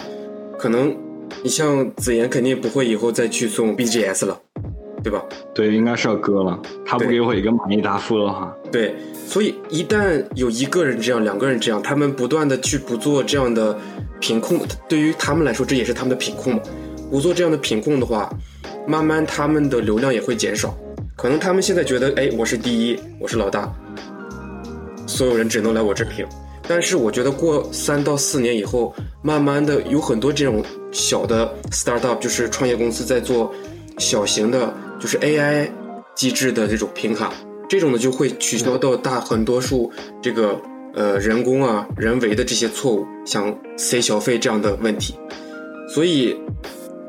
可能你像子言肯定不会以后再去送 BGS 了，对吧？对，应该是要割了。他不给我一个满意答复的话，对。所以一旦有一个人这样，两个人这样，他们不断的去不做这样的品控，对于他们来说这也是他们的品控嘛。不做这样的品控的话，慢慢他们的流量也会减少。可能他们现在觉得，哎，我是第一，我是老大，所有人只能来我这评。但是我觉得过三到四年以后，慢慢的有很多这种小的 startup，就是创业公司在做小型的，就是 AI 机制的这种评卡，这种呢就会取消到大很多数这个呃人工啊、人为的这些错误，像 C 小费这样的问题。所以，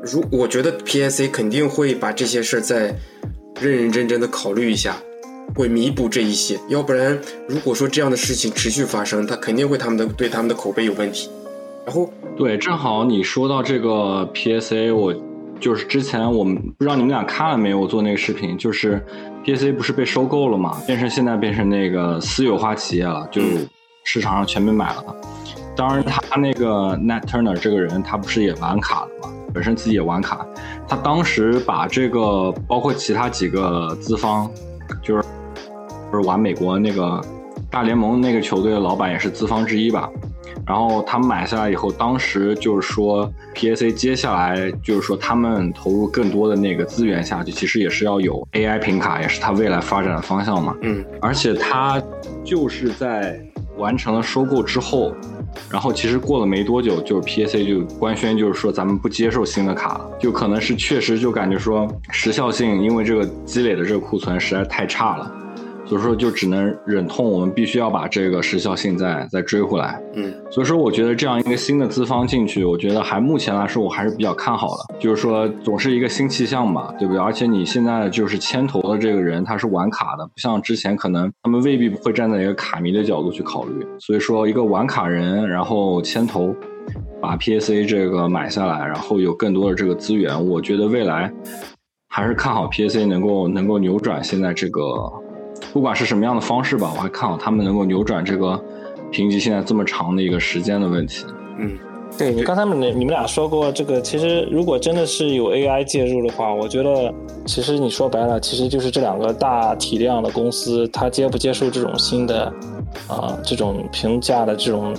如我觉得 PSA 肯定会把这些事儿在。认认真真的考虑一下，会弥补这一些。要不然，如果说这样的事情持续发生，他肯定会他们的对他们的口碑有问题。然后，对，正好你说到这个 PSA，我就是之前我们不知道你们俩看了没有？我做那个视频，就是 PSA 不是被收购了嘛，变成现在变成那个私有化企业了，就市场上全被买了。当然，他那个 Net Turner 这个人，他不是也玩卡的吗？本身自己也玩卡，他当时把这个包括其他几个资方，就是就是玩美国那个大联盟那个球队的老板也是资方之一吧。然后他们买下来以后，当时就是说 PAC 接下来就是说他们投入更多的那个资源下去，其实也是要有 AI 平卡，也是他未来发展的方向嘛。嗯，而且他就是在完成了收购之后，然后其实过了没多久，就是 P A C 就官宣，就是说咱们不接受新的卡了，就可能是确实就感觉说时效性，因为这个积累的这个库存实在太差了。所以说，就只能忍痛，我们必须要把这个时效性再再追回来。嗯，所以说，我觉得这样一个新的资方进去，我觉得还目前来说，我还是比较看好的。就是说，总是一个新气象吧，对不对？而且你现在就是牵头的这个人，他是玩卡的，不像之前可能他们未必会站在一个卡迷的角度去考虑。所以说，一个玩卡人，然后牵头把 PSA 这个买下来，然后有更多的这个资源，我觉得未来还是看好 PSA 能够能够扭转现在这个。不管是什么样的方式吧，我还看好他们能够扭转这个评级现在这么长的一个时间的问题。嗯，对你刚才你你们俩说过这个，其实如果真的是有 AI 介入的话，我觉得其实你说白了，其实就是这两个大体量的公司，它接不接受这种新的啊这种评价的这种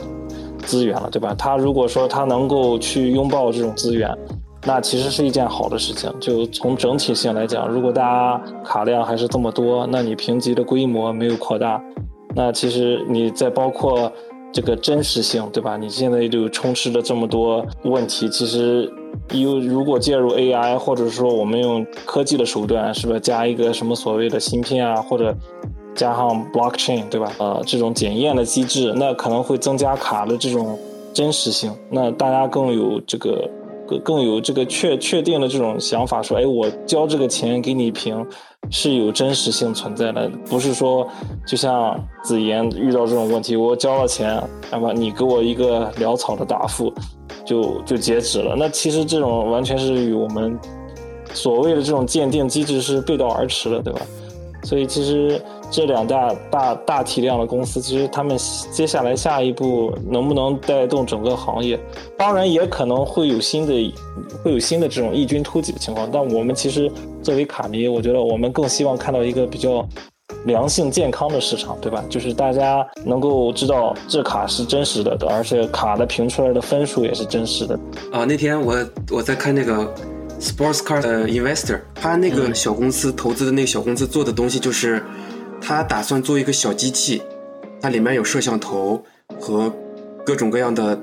资源了，对吧？他如果说他能够去拥抱这种资源。那其实是一件好的事情。就从整体性来讲，如果大家卡量还是这么多，那你评级的规模没有扩大，那其实你再包括这个真实性，对吧？你现在就充斥着这么多问题，其实有如果介入 AI，或者说我们用科技的手段，是不是加一个什么所谓的芯片啊，或者加上 blockchain，对吧？呃，这种检验的机制，那可能会增加卡的这种真实性，那大家更有这个。更有这个确确定的这种想法，说，哎，我交这个钱给你评，是有真实性存在的，不是说就像子言遇到这种问题，我交了钱，那么你给我一个潦草的答复，就就截止了。那其实这种完全是与我们所谓的这种鉴定机制是背道而驰的，对吧？所以其实。这两大大大体量的公司，其实他们接下来下一步能不能带动整个行业？当然也可能会有新的，会有新的这种异军突起的情况。但我们其实作为卡迷，我觉得我们更希望看到一个比较良性健康的市场，对吧？就是大家能够知道这卡是真实的，而且卡的评出来的分数也是真实的。啊，那天我我在看那个 Sports Car 的 Investor，他那个小公司投资的那个小公司做的东西就是。他打算做一个小机器，它里面有摄像头和各种各样的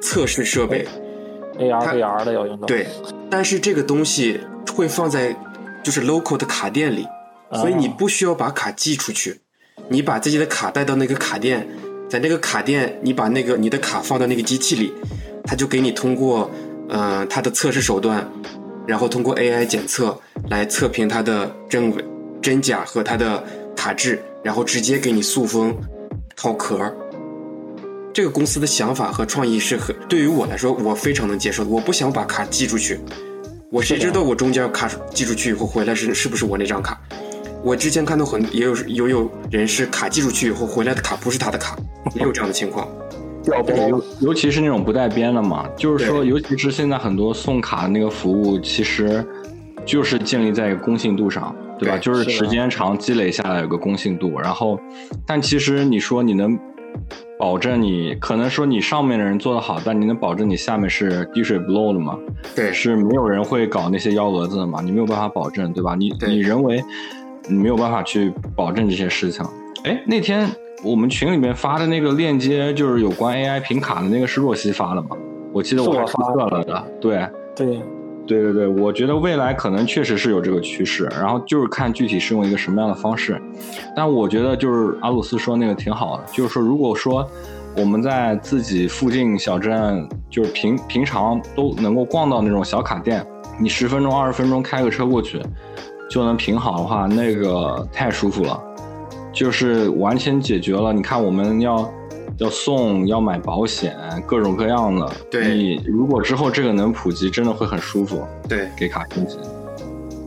测试设备，AR、VR 的要用到。对，但是这个东西会放在就是 local 的卡店里，所以你不需要把卡寄出去，你把自己的卡带到那个卡店，在那个卡店，你把那个你的卡放到那个机器里，它就给你通过嗯它的测试手段，然后通过 AI 检测来测评它的真伪、真假和它的。卡质，然后直接给你塑封、套壳。这个公司的想法和创意是很，对于我来说，我非常能接受的。我不想把卡寄出去，我谁知道我中间卡寄出去以后回来是是不是我那张卡？我之前看到很也有有有人是卡寄出去以后回来的卡不是他的卡，也有这样的情况。尤尤其是那种不带边的嘛，就是说，尤其是现在很多送卡的那个服务，其实就是建立在一个公信度上。对吧？就是时间长积累下来有个公信度，然后，但其实你说你能保证你可能说你上面的人做的好，但你能保证你下面是滴水不漏的吗？对，是没有人会搞那些幺蛾子的嘛？你没有办法保证，对吧？你你人为你没有办法去保证这些事情。哎，那天我们群里面发的那个链接，就是有关 AI 评卡的那个是若曦发的嘛？我记得我还发了的，对对。对对对，我觉得未来可能确实是有这个趋势，然后就是看具体是用一个什么样的方式。但我觉得就是阿鲁斯说那个挺好的，就是说如果说我们在自己附近小镇，就是平平常都能够逛到那种小卡店，你十分钟、二十分钟开个车过去就能评好的话，那个太舒服了，就是完全解决了。你看我们要。要送要买保险，各种各样的。对，你如果之后这个能普及，真的会很舒服。对，给卡升级。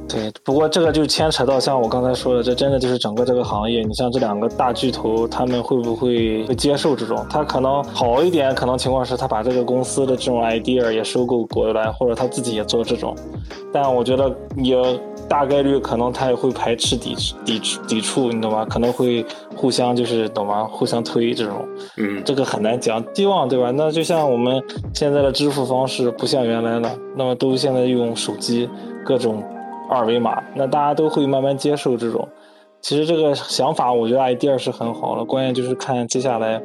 对，不过这个就牵扯到像我刚才说的，这真的就是整个这个行业。你像这两个大巨头，他们会不会会接受这种？他可能好一点，可能情况是他把这个公司的这种 idea 也收购过来，或者他自己也做这种。但我觉得也大概率可能他也会排斥、抵抵抵触，你懂吗？可能会互相就是懂吗？互相推这种。嗯，这个很难讲，希望对吧？那就像我们现在的支付方式不像原来了，那么都现在用手机各种。二维码，那大家都会慢慢接受这种。其实这个想法，我觉得 idea 是很好了，关键就是看接下来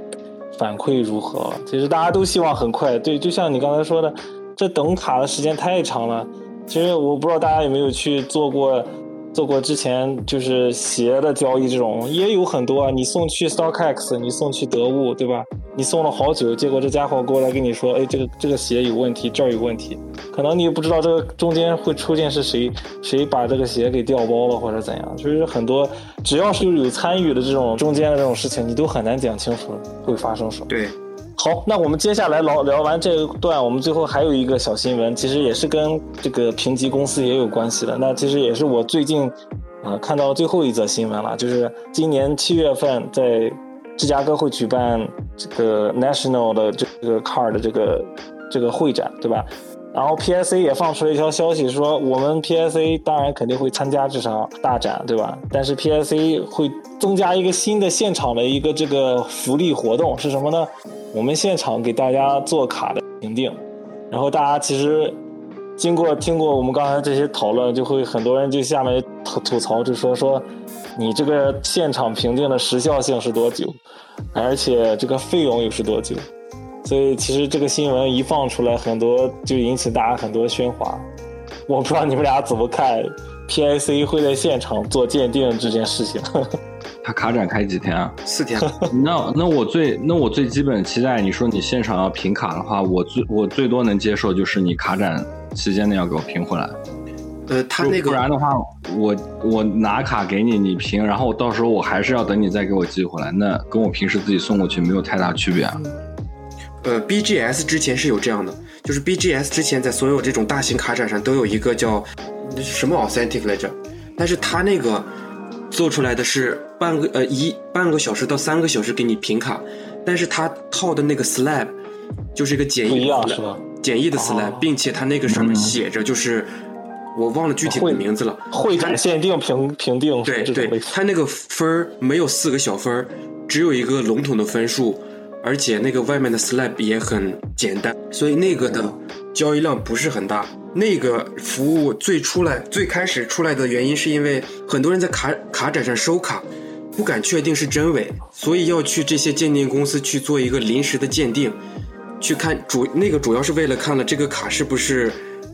反馈如何。其实大家都希望很快，对，就像你刚才说的，这等卡的时间太长了。其实我不知道大家有没有去做过。做过之前就是鞋的交易，这种也有很多啊。你送去 StockX，你送去得物，对吧？你送了好久，结果这家伙过来跟你说，哎，这个这个鞋有问题，这儿有问题。可能你也不知道这个中间会出现是谁，谁把这个鞋给调包了或者怎样。就是很多，只要是有参与的这种中间的这种事情，你都很难讲清楚会发生什么。对。好，那我们接下来聊聊完这一段，我们最后还有一个小新闻，其实也是跟这个评级公司也有关系的。那其实也是我最近，啊，看到最后一则新闻了，就是今年七月份在芝加哥会举办这个 National 的这个 Car 的这个这个会展，对吧？然后 PSA 也放出了一条消息，说我们 PSA 当然肯定会参加这场大展，对吧？但是 PSA 会增加一个新的现场的一个这个福利活动是什么呢？我们现场给大家做卡的评定，然后大家其实经过听过我们刚才这些讨论，就会很多人就下面吐吐槽，就说说你这个现场评定的时效性是多久，而且这个费用又是多久？所以其实这个新闻一放出来，很多就引起大家很多喧哗。我不知道你们俩怎么看，PIC 会在现场做鉴定这件事情。他卡展开几天啊？四天。那那我最那我最基本期待，你说你现场要评卡的话，我最我最多能接受就是你卡展期间内要给我评回来。呃，他那个不然的话，我我拿卡给你，你评，然后到时候我还是要等你再给我寄回来，那跟我平时自己送过去没有太大区别啊。呃，BGS 之前是有这样的，就是 BGS 之前在所有这种大型卡展上都有一个叫什么 Authentic 来着，但是他那个做出来的是半个呃一半个小时到三个小时给你评卡，但是他套的那个 slab 就是一个简易的是吧？简易的 slab，并且他那个上面写着就是我忘了具体的名字了，会展限定评评定，对对，他那个分儿没有四个小分儿，只有一个笼统的分数。而且那个外面的 slab 也很简单，所以那个的交易量不是很大。那个服务最出来最开始出来的原因，是因为很多人在卡卡展上收卡，不敢确定是真伪，所以要去这些鉴定公司去做一个临时的鉴定，去看主那个主要是为了看了这个卡是不是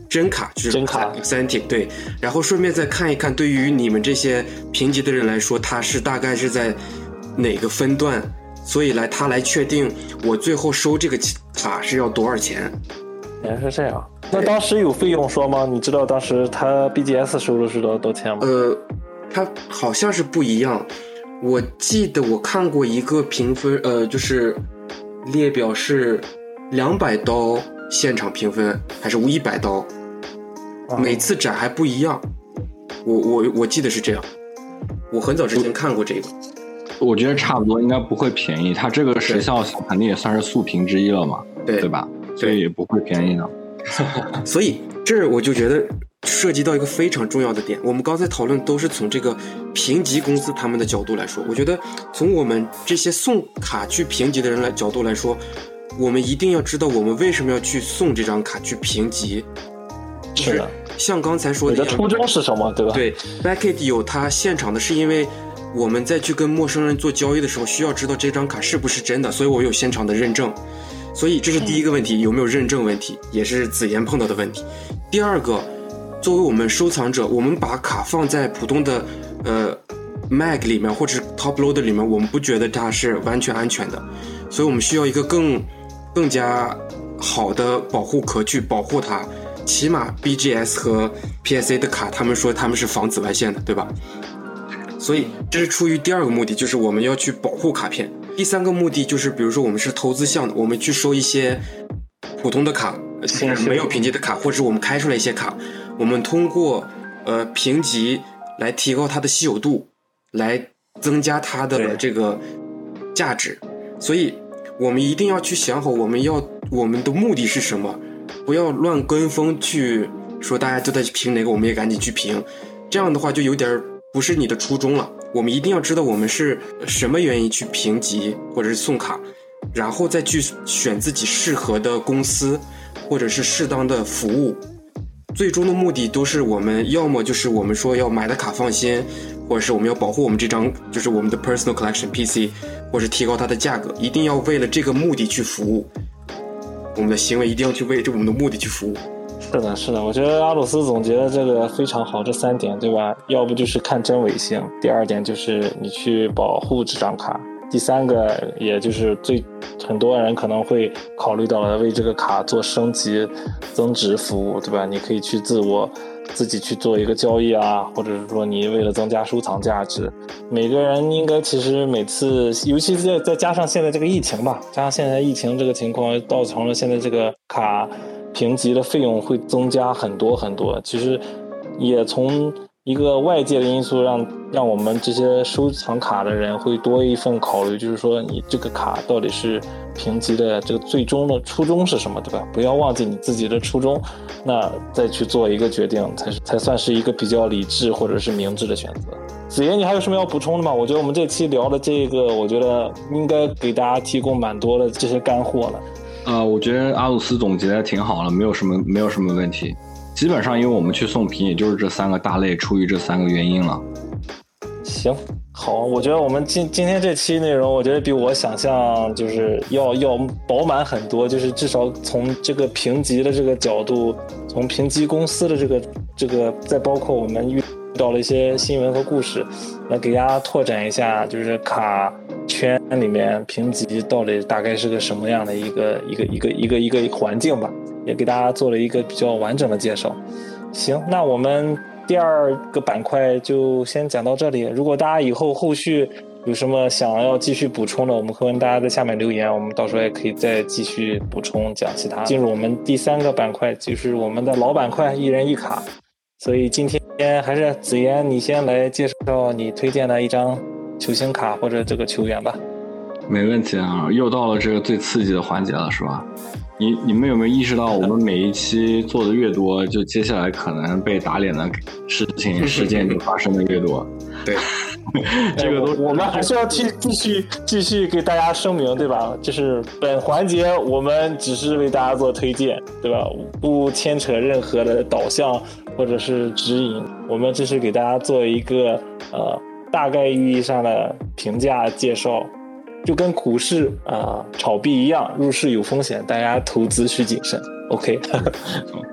真卡，就是真卡 authentic 对，然后顺便再看一看，对于你们这些评级的人来说，它是大概是在哪个分段。所以来他来确定我最后收这个卡是要多少钱？原来是这样。那当时有费用说吗？你知道当时他 BGS 收的是多多钱吗？呃，他好像是不一样。我记得我看过一个评分，呃，就是列表是两百刀现场评分，还是一百刀？每次展还不一样。我我我记得是这样。我很早之前看过这个。我觉得差不多，应该不会便宜。它这个时效性肯定也算是速评之一了嘛，对对吧？所以也不会便宜的。所以这我就觉得涉及到一个非常重要的点。我们刚才讨论都是从这个评级公司他们的角度来说，我觉得从我们这些送卡去评级的人来角度来说，我们一定要知道我们为什么要去送这张卡去评级。是的，像刚才说的，你的初衷是什么？对吧？对，Backit 有它现场的，是因为。我们在去跟陌生人做交易的时候，需要知道这张卡是不是真的，所以我有现场的认证。所以这是第一个问题，有没有认证问题，也是子妍碰到的问题。第二个，作为我们收藏者，我们把卡放在普通的呃 mag 里面或者 top loader 里面，我们不觉得它是完全安全的，所以我们需要一个更更加好的保护壳去保护它。起码 BGS 和 PSA 的卡，他们说他们是防紫外线的，对吧？所以这是出于第二个目的，就是我们要去保护卡片。第三个目的就是，比如说我们是投资项的，我们去收一些普通的卡，没有评级的卡，或者我们开出来一些卡，我们通过呃评级来提高它的稀有度，来增加它的这个价值。所以，我们一定要去想好，我们要我们的目的是什么，不要乱跟风去说大家都在评哪个，我们也赶紧去评。这样的话就有点不是你的初衷了。我们一定要知道我们是什么原因去评级或者是送卡，然后再去选自己适合的公司或者是适当的服务。最终的目的都是我们要么就是我们说要买的卡放心，或者是我们要保护我们这张就是我们的 personal collection PC，或是提高它的价格，一定要为了这个目的去服务。我们的行为一定要去为这我们的目的去服务。是的，是的，我觉得阿鲁斯总结的这个非常好，这三点对吧？要不就是看真伪性，第二点就是你去保护这张卡，第三个也就是最很多人可能会考虑到了为这个卡做升级、增值服务，对吧？你可以去自我自己去做一个交易啊，或者是说你为了增加收藏价值，每个人应该其实每次，尤其是再加上现在这个疫情吧，加上现在疫情这个情况，造成了现在这个卡。评级的费用会增加很多很多，其实也从一个外界的因素让让我们这些收藏卡的人会多一份考虑，就是说你这个卡到底是评级的这个最终的初衷是什么，对吧？不要忘记你自己的初衷，那再去做一个决定才是才算是一个比较理智或者是明智的选择。子言，你还有什么要补充的吗？我觉得我们这期聊的这个，我觉得应该给大家提供蛮多的这些干货了。呃，我觉得阿鲁斯总结的挺好了，没有什么没有什么问题。基本上，因为我们去送评，也就是这三个大类，出于这三个原因了。行，好，我觉得我们今今天这期内容，我觉得比我想象就是要要饱满很多，就是至少从这个评级的这个角度，从评级公司的这个这个，再包括我们遇到了一些新闻和故事，来给大家拓展一下，就是卡。圈里面评级到底大概是个什么样的一个一个一个一个一个环境吧，也给大家做了一个比较完整的介绍。行，那我们第二个板块就先讲到这里。如果大家以后后续有什么想要继续补充的，我们欢迎大家在下面留言，我们到时候也可以再继续补充讲其他。进入我们第三个板块，就是我们的老板块，一人一卡。所以今天还是子妍，你先来介绍你推荐的一张。球星卡或者这个球员吧，没问题啊！又到了这个最刺激的环节了，是吧？你你们有没有意识到，我们每一期做的越多，就接下来可能被打脸的事情事件就发生的越多？对，这个都我们还是要继继续继续给大家声明，对吧？就是本环节我们只是为大家做推荐，对吧？不牵扯任何的导向或者是指引，我们只是给大家做一个呃。大概意义上的评价介绍，就跟股市啊炒币一样，入市有风险，大家投资需谨慎。OK，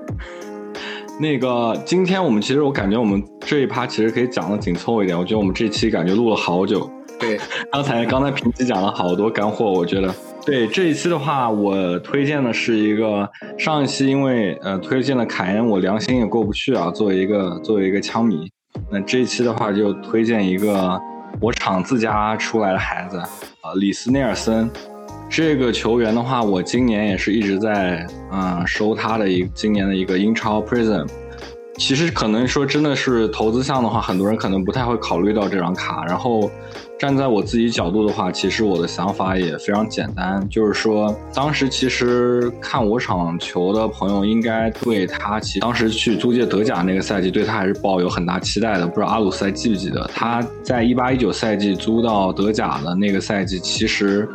那个今天我们其实我感觉我们这一趴其实可以讲的紧凑一点，我觉得我们这期感觉录了好久。对，刚才刚才平级讲了好多干货，我觉得。对这一期的话，我推荐的是一个上一期因为呃推荐了凯恩，我良心也过不去啊，作为一个作为一个枪迷。那这一期的话，就推荐一个我厂自家出来的孩子，啊，里斯内尔森。这个球员的话，我今年也是一直在嗯收他的一今年的一个英超 Prism。其实可能说真的是投资项的话，很多人可能不太会考虑到这张卡。然后站在我自己角度的话，其实我的想法也非常简单，就是说当时其实看我场球的朋友应该对他，其当时去租借德甲那个赛季，对他还是抱有很大期待的。不知道阿鲁斯还记不记得，他在一八一九赛季租到德甲的那个赛季，其实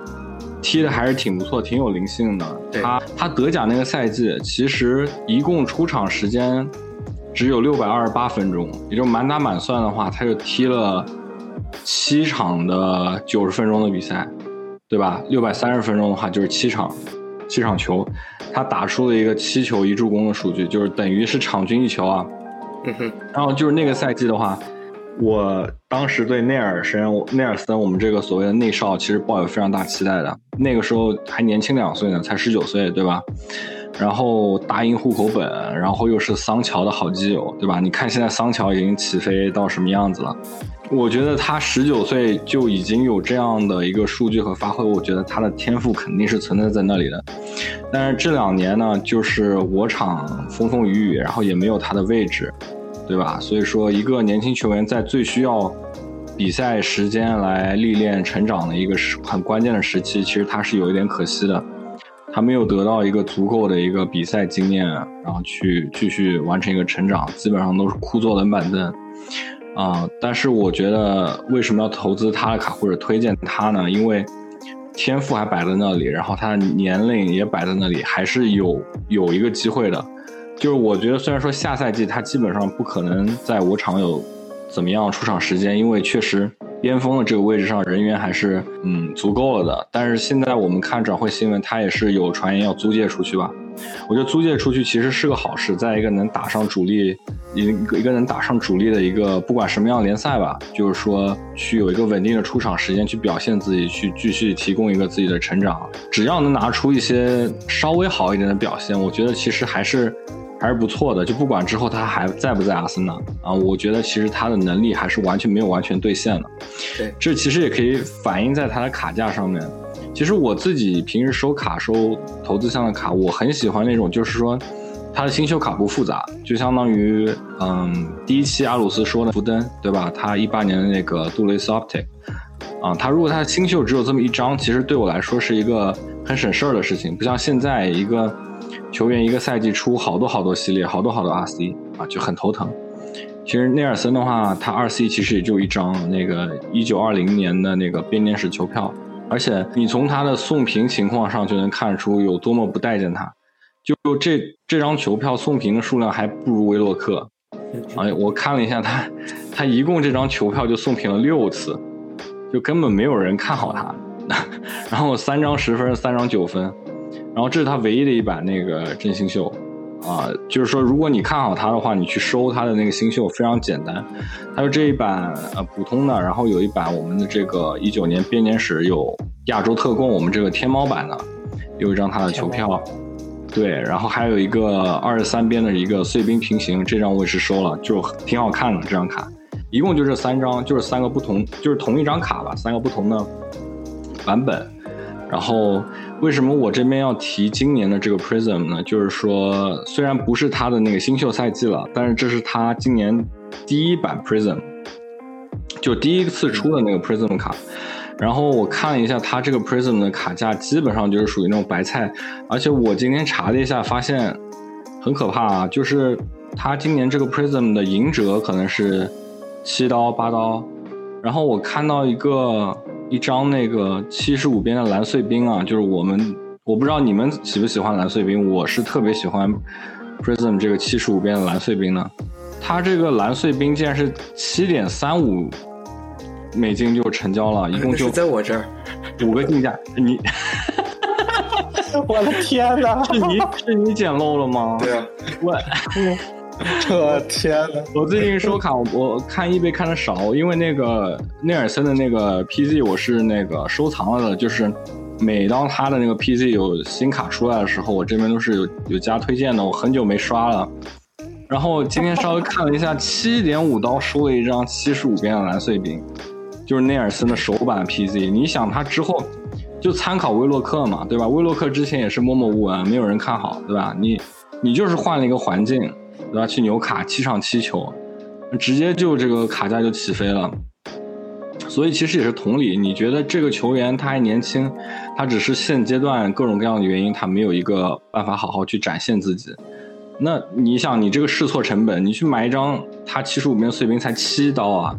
踢的还是挺不错，挺有灵性的。他他德甲那个赛季，其实一共出场时间。只有六百二十八分钟，也就满打满算的话，他就踢了七场的九十分钟的比赛，对吧？六百三十分钟的话就是七场，七场球，他打出了一个七球一助攻的数据，就是等于是场均一球啊。嗯哼。然后就是那个赛季的话，我当时对内尔森、内尔森我们这个所谓的内少其实抱有非常大期待的，那个时候还年轻两岁呢，才十九岁，对吧？然后大英户口本，然后又是桑乔的好基友，对吧？你看现在桑乔已经起飞到什么样子了？我觉得他十九岁就已经有这样的一个数据和发挥，我觉得他的天赋肯定是存在在那里的。但是这两年呢，就是我场风风雨雨，然后也没有他的位置。对吧？所以说，一个年轻球员在最需要比赛时间来历练成长的一个时很关键的时期，其实他是有一点可惜的，他没有得到一个足够的一个比赛经验，然后去继续完成一个成长，基本上都是枯坐冷板凳。啊，但是我觉得为什么要投资他的卡或者推荐他呢？因为天赋还摆在那里，然后他的年龄也摆在那里，还是有有一个机会的。就是我觉得虽然说下赛季他基本上不可能在我场有怎么样出场时间，因为确实边锋的这个位置上人员还是嗯足够了的。但是现在我们看转会新闻，他也是有传言要租借出去吧。我觉得租借出去其实是个好事，在一个能打上主力，一个一个能打上主力的一个不管什么样的联赛吧，就是说去有一个稳定的出场时间去表现自己，去继续提供一个自己的成长。只要能拿出一些稍微好一点的表现，我觉得其实还是还是不错的。就不管之后他还在不在阿森纳啊，我觉得其实他的能力还是完全没有完全兑现的。对，这其实也可以反映在他的卡价上面。其实我自己平时收卡收投资项的卡，我很喜欢那种，就是说，它的新秀卡不复杂，就相当于，嗯，第一期阿鲁斯说的福登，对吧？他一八年的那个杜蕾斯 Optic，啊，他如果他的新秀只有这么一张，其实对我来说是一个很省事儿的事情，不像现在一个球员一个赛季出好多好多系列，好多好多 RC 啊，就很头疼。其实内尔森的话，他二 C 其实也就一张，那个一九二零年的那个编年史球票。而且你从他的送评情况上就能看出有多么不待见他，就这这张球票送评的数量还不如威洛克，哎，我看了一下他，他一共这张球票就送评了六次，就根本没有人看好他，然后三张十分，三张九分，然后这是他唯一的一版那个真心秀。啊，就是说，如果你看好它的话，你去收它的那个新秀非常简单。它有这一版呃普通的，然后有一版我们的这个一九年编年史有亚洲特供，我们这个天猫版的有一张它的球票，对，然后还有一个二十三边的一个碎冰平行，这张我也是收了，就挺好看的这张卡。一共就这三张，就是三个不同，就是同一张卡吧，三个不同的版本，然后。为什么我这边要提今年的这个 Prism 呢？就是说，虽然不是他的那个新秀赛季了，但是这是他今年第一版 Prism，就第一次出的那个 Prism 卡。然后我看了一下他这个 Prism 的卡价，基本上就是属于那种白菜。而且我今天查了一下，发现很可怕啊！就是他今年这个 Prism 的赢折可能是七刀八刀。然后我看到一个。一张那个七十五边的蓝碎冰啊，就是我们我不知道你们喜不喜欢蓝碎冰，我是特别喜欢 Prism 这个七十五边的蓝碎冰的。它这个蓝碎冰竟然是七点三五美金就成交了，一共 就在我这儿五个竞价，你，我的天哪，是你是你捡漏了吗？对啊，我。我天呐！我最近收卡，我看易贝看的少，因为那个内尔森的那个 PZ 我是那个收藏了的，就是每当他的那个 PZ 有新卡出来的时候，我这边都是有有加推荐的。我很久没刷了，然后今天稍微看了一下，七点五刀收了一张七十五边的蓝碎冰，就是内尔森的首版 PZ。你想他之后就参考威洛克嘛，对吧？威洛克之前也是默默无闻，没有人看好，对吧？你你就是换了一个环境。对吧？去纽卡七场七球，直接就这个卡价就起飞了。所以其实也是同理，你觉得这个球员他还年轻，他只是现阶段各种各样的原因，他没有一个办法好好去展现自己。那你想，你这个试错成本，你去买一张他七十五面碎冰才七刀啊？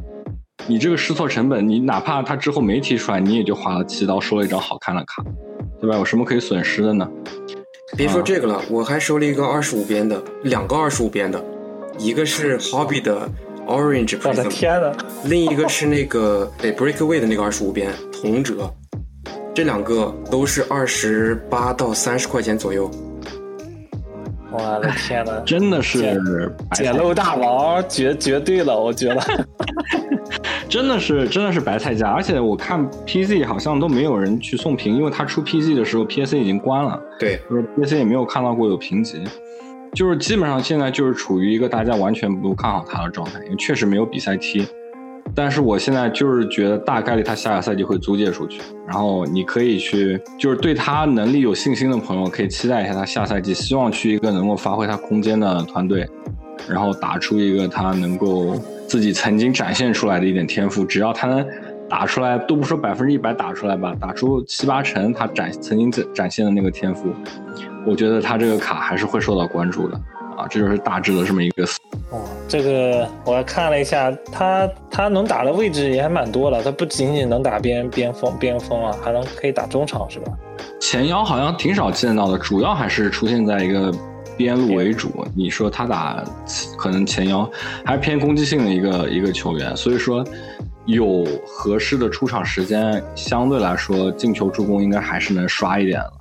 你这个试错成本，你哪怕他之后没提出来，你也就花了七刀收了一张好看的卡，对吧？有什么可以损失的呢？别说这个了，我还收了一个二十五边的，两个二十五边的，一个是 Hobby 的 Orange Prism，我的天呐，另一个是那个对 Breakaway 的那个二十五边同折，这两个都是二十八到三十块钱左右。我的天呐，真的是捡漏大王，绝绝对了，我觉得。真的是真的是白菜价，而且我看 PC 好像都没有人去送评，因为他出 PC 的时候 PSC 已经关了，对，就是 PSC 也没有看到过有评级，就是基本上现在就是处于一个大家完全不看好他的状态，因为确实没有比赛踢。但是我现在就是觉得大概率他下个赛季会租借出去，然后你可以去，就是对他能力有信心的朋友可以期待一下他下赛季，希望去一个能够发挥他空间的团队。然后打出一个他能够自己曾经展现出来的一点天赋。只要他能打出来，都不说百分之一百打出来吧，打出七八成他展曾经展展现的那个天赋，我觉得他这个卡还是会受到关注的啊。这就是大致的这么一个。哦，这个我看了一下，他他能打的位置也还蛮多的，他不仅仅能打边边锋边锋啊，还能可以打中场是吧？前腰好像挺少见到的，主要还是出现在一个边路为主。你说他打可能前腰还是偏攻击性的一个一个球员，所以说有合适的出场时间，相对来说进球助攻应该还是能刷一点了。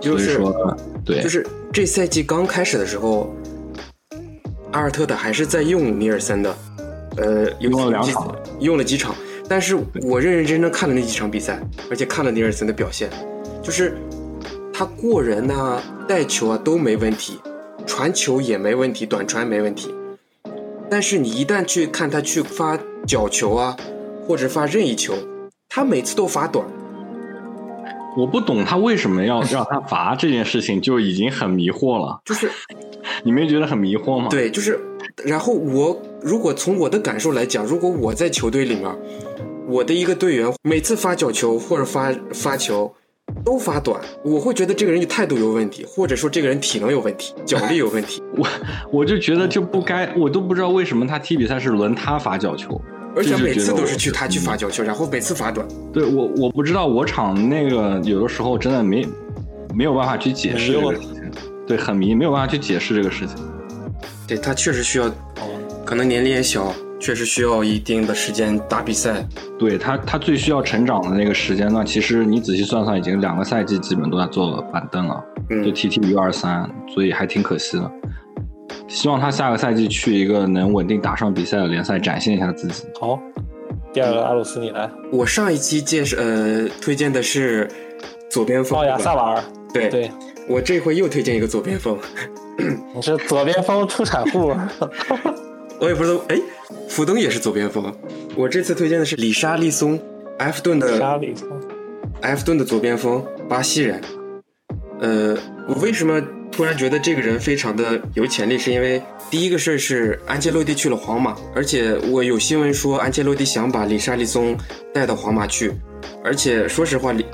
就是说，对，就是这赛季刚开始的时候，阿尔特塔还是在用尼尔森的，呃，用了两场，用了几场，但是我认认真真看了那几场比赛，而且看了尼尔森的表现。就是他过人呐，带球啊都没问题，传球也没问题，短传没问题。但是你一旦去看他去发角球啊，或者发任意球，他每次都发短。我不懂他为什么要 让他罚这件事情，就已经很迷惑了。就是 你没觉得很迷惑吗？对，就是。然后我如果从我的感受来讲，如果我在球队里面，我的一个队员每次发角球或者发发球。都发短，我会觉得这个人态度有问题，或者说这个人体能有问题，脚力有问题。我我就觉得就不该，我都不知道为什么他踢比赛是轮他发角球，而且每次都是去他去发角球，然后每次发短。对我我不知道我场那个有的时候真的没没有办法去解释这个事情，对，很迷，没有办法去解释这个事情。对他确实需要，可能年龄也小。确实需要一定的时间打比赛，对他，他最需要成长的那个时间段？其实你仔细算算，已经两个赛季基本都在坐板凳了，就 T T U 二三，所以还挺可惜的。希望他下个赛季去一个能稳定打上比赛的联赛，展现一下自己。好，第二个阿鲁斯，你来。我上一期介绍呃推荐的是左边锋，奥亚萨瓦尔。对对，我这回又推荐一个左边锋。你是左边锋出产户。我也不知道，哎，福登也是左边锋。我这次推荐的是里沙利松，埃弗顿的。沙利松。埃弗顿的左边锋，巴西人。呃，我为什么突然觉得这个人非常的有潜力？是因为第一个事儿是安切洛蒂去了皇马，而且我有新闻说安切洛蒂想把里沙利松带到皇马去，而且说实话，里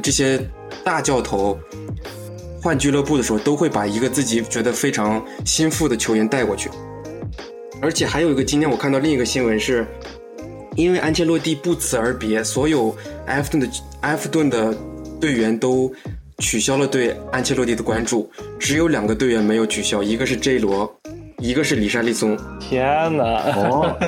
这些大教头换俱乐部的时候都会把一个自己觉得非常心腹的球员带过去。而且还有一个，今天我看到另一个新闻是，因为安切洛蒂不辞而别，所有埃弗顿的埃弗顿的队员都取消了对安切洛蒂的关注，只有两个队员没有取消，一个是 J 罗，一个是里沙利松。天哪！哦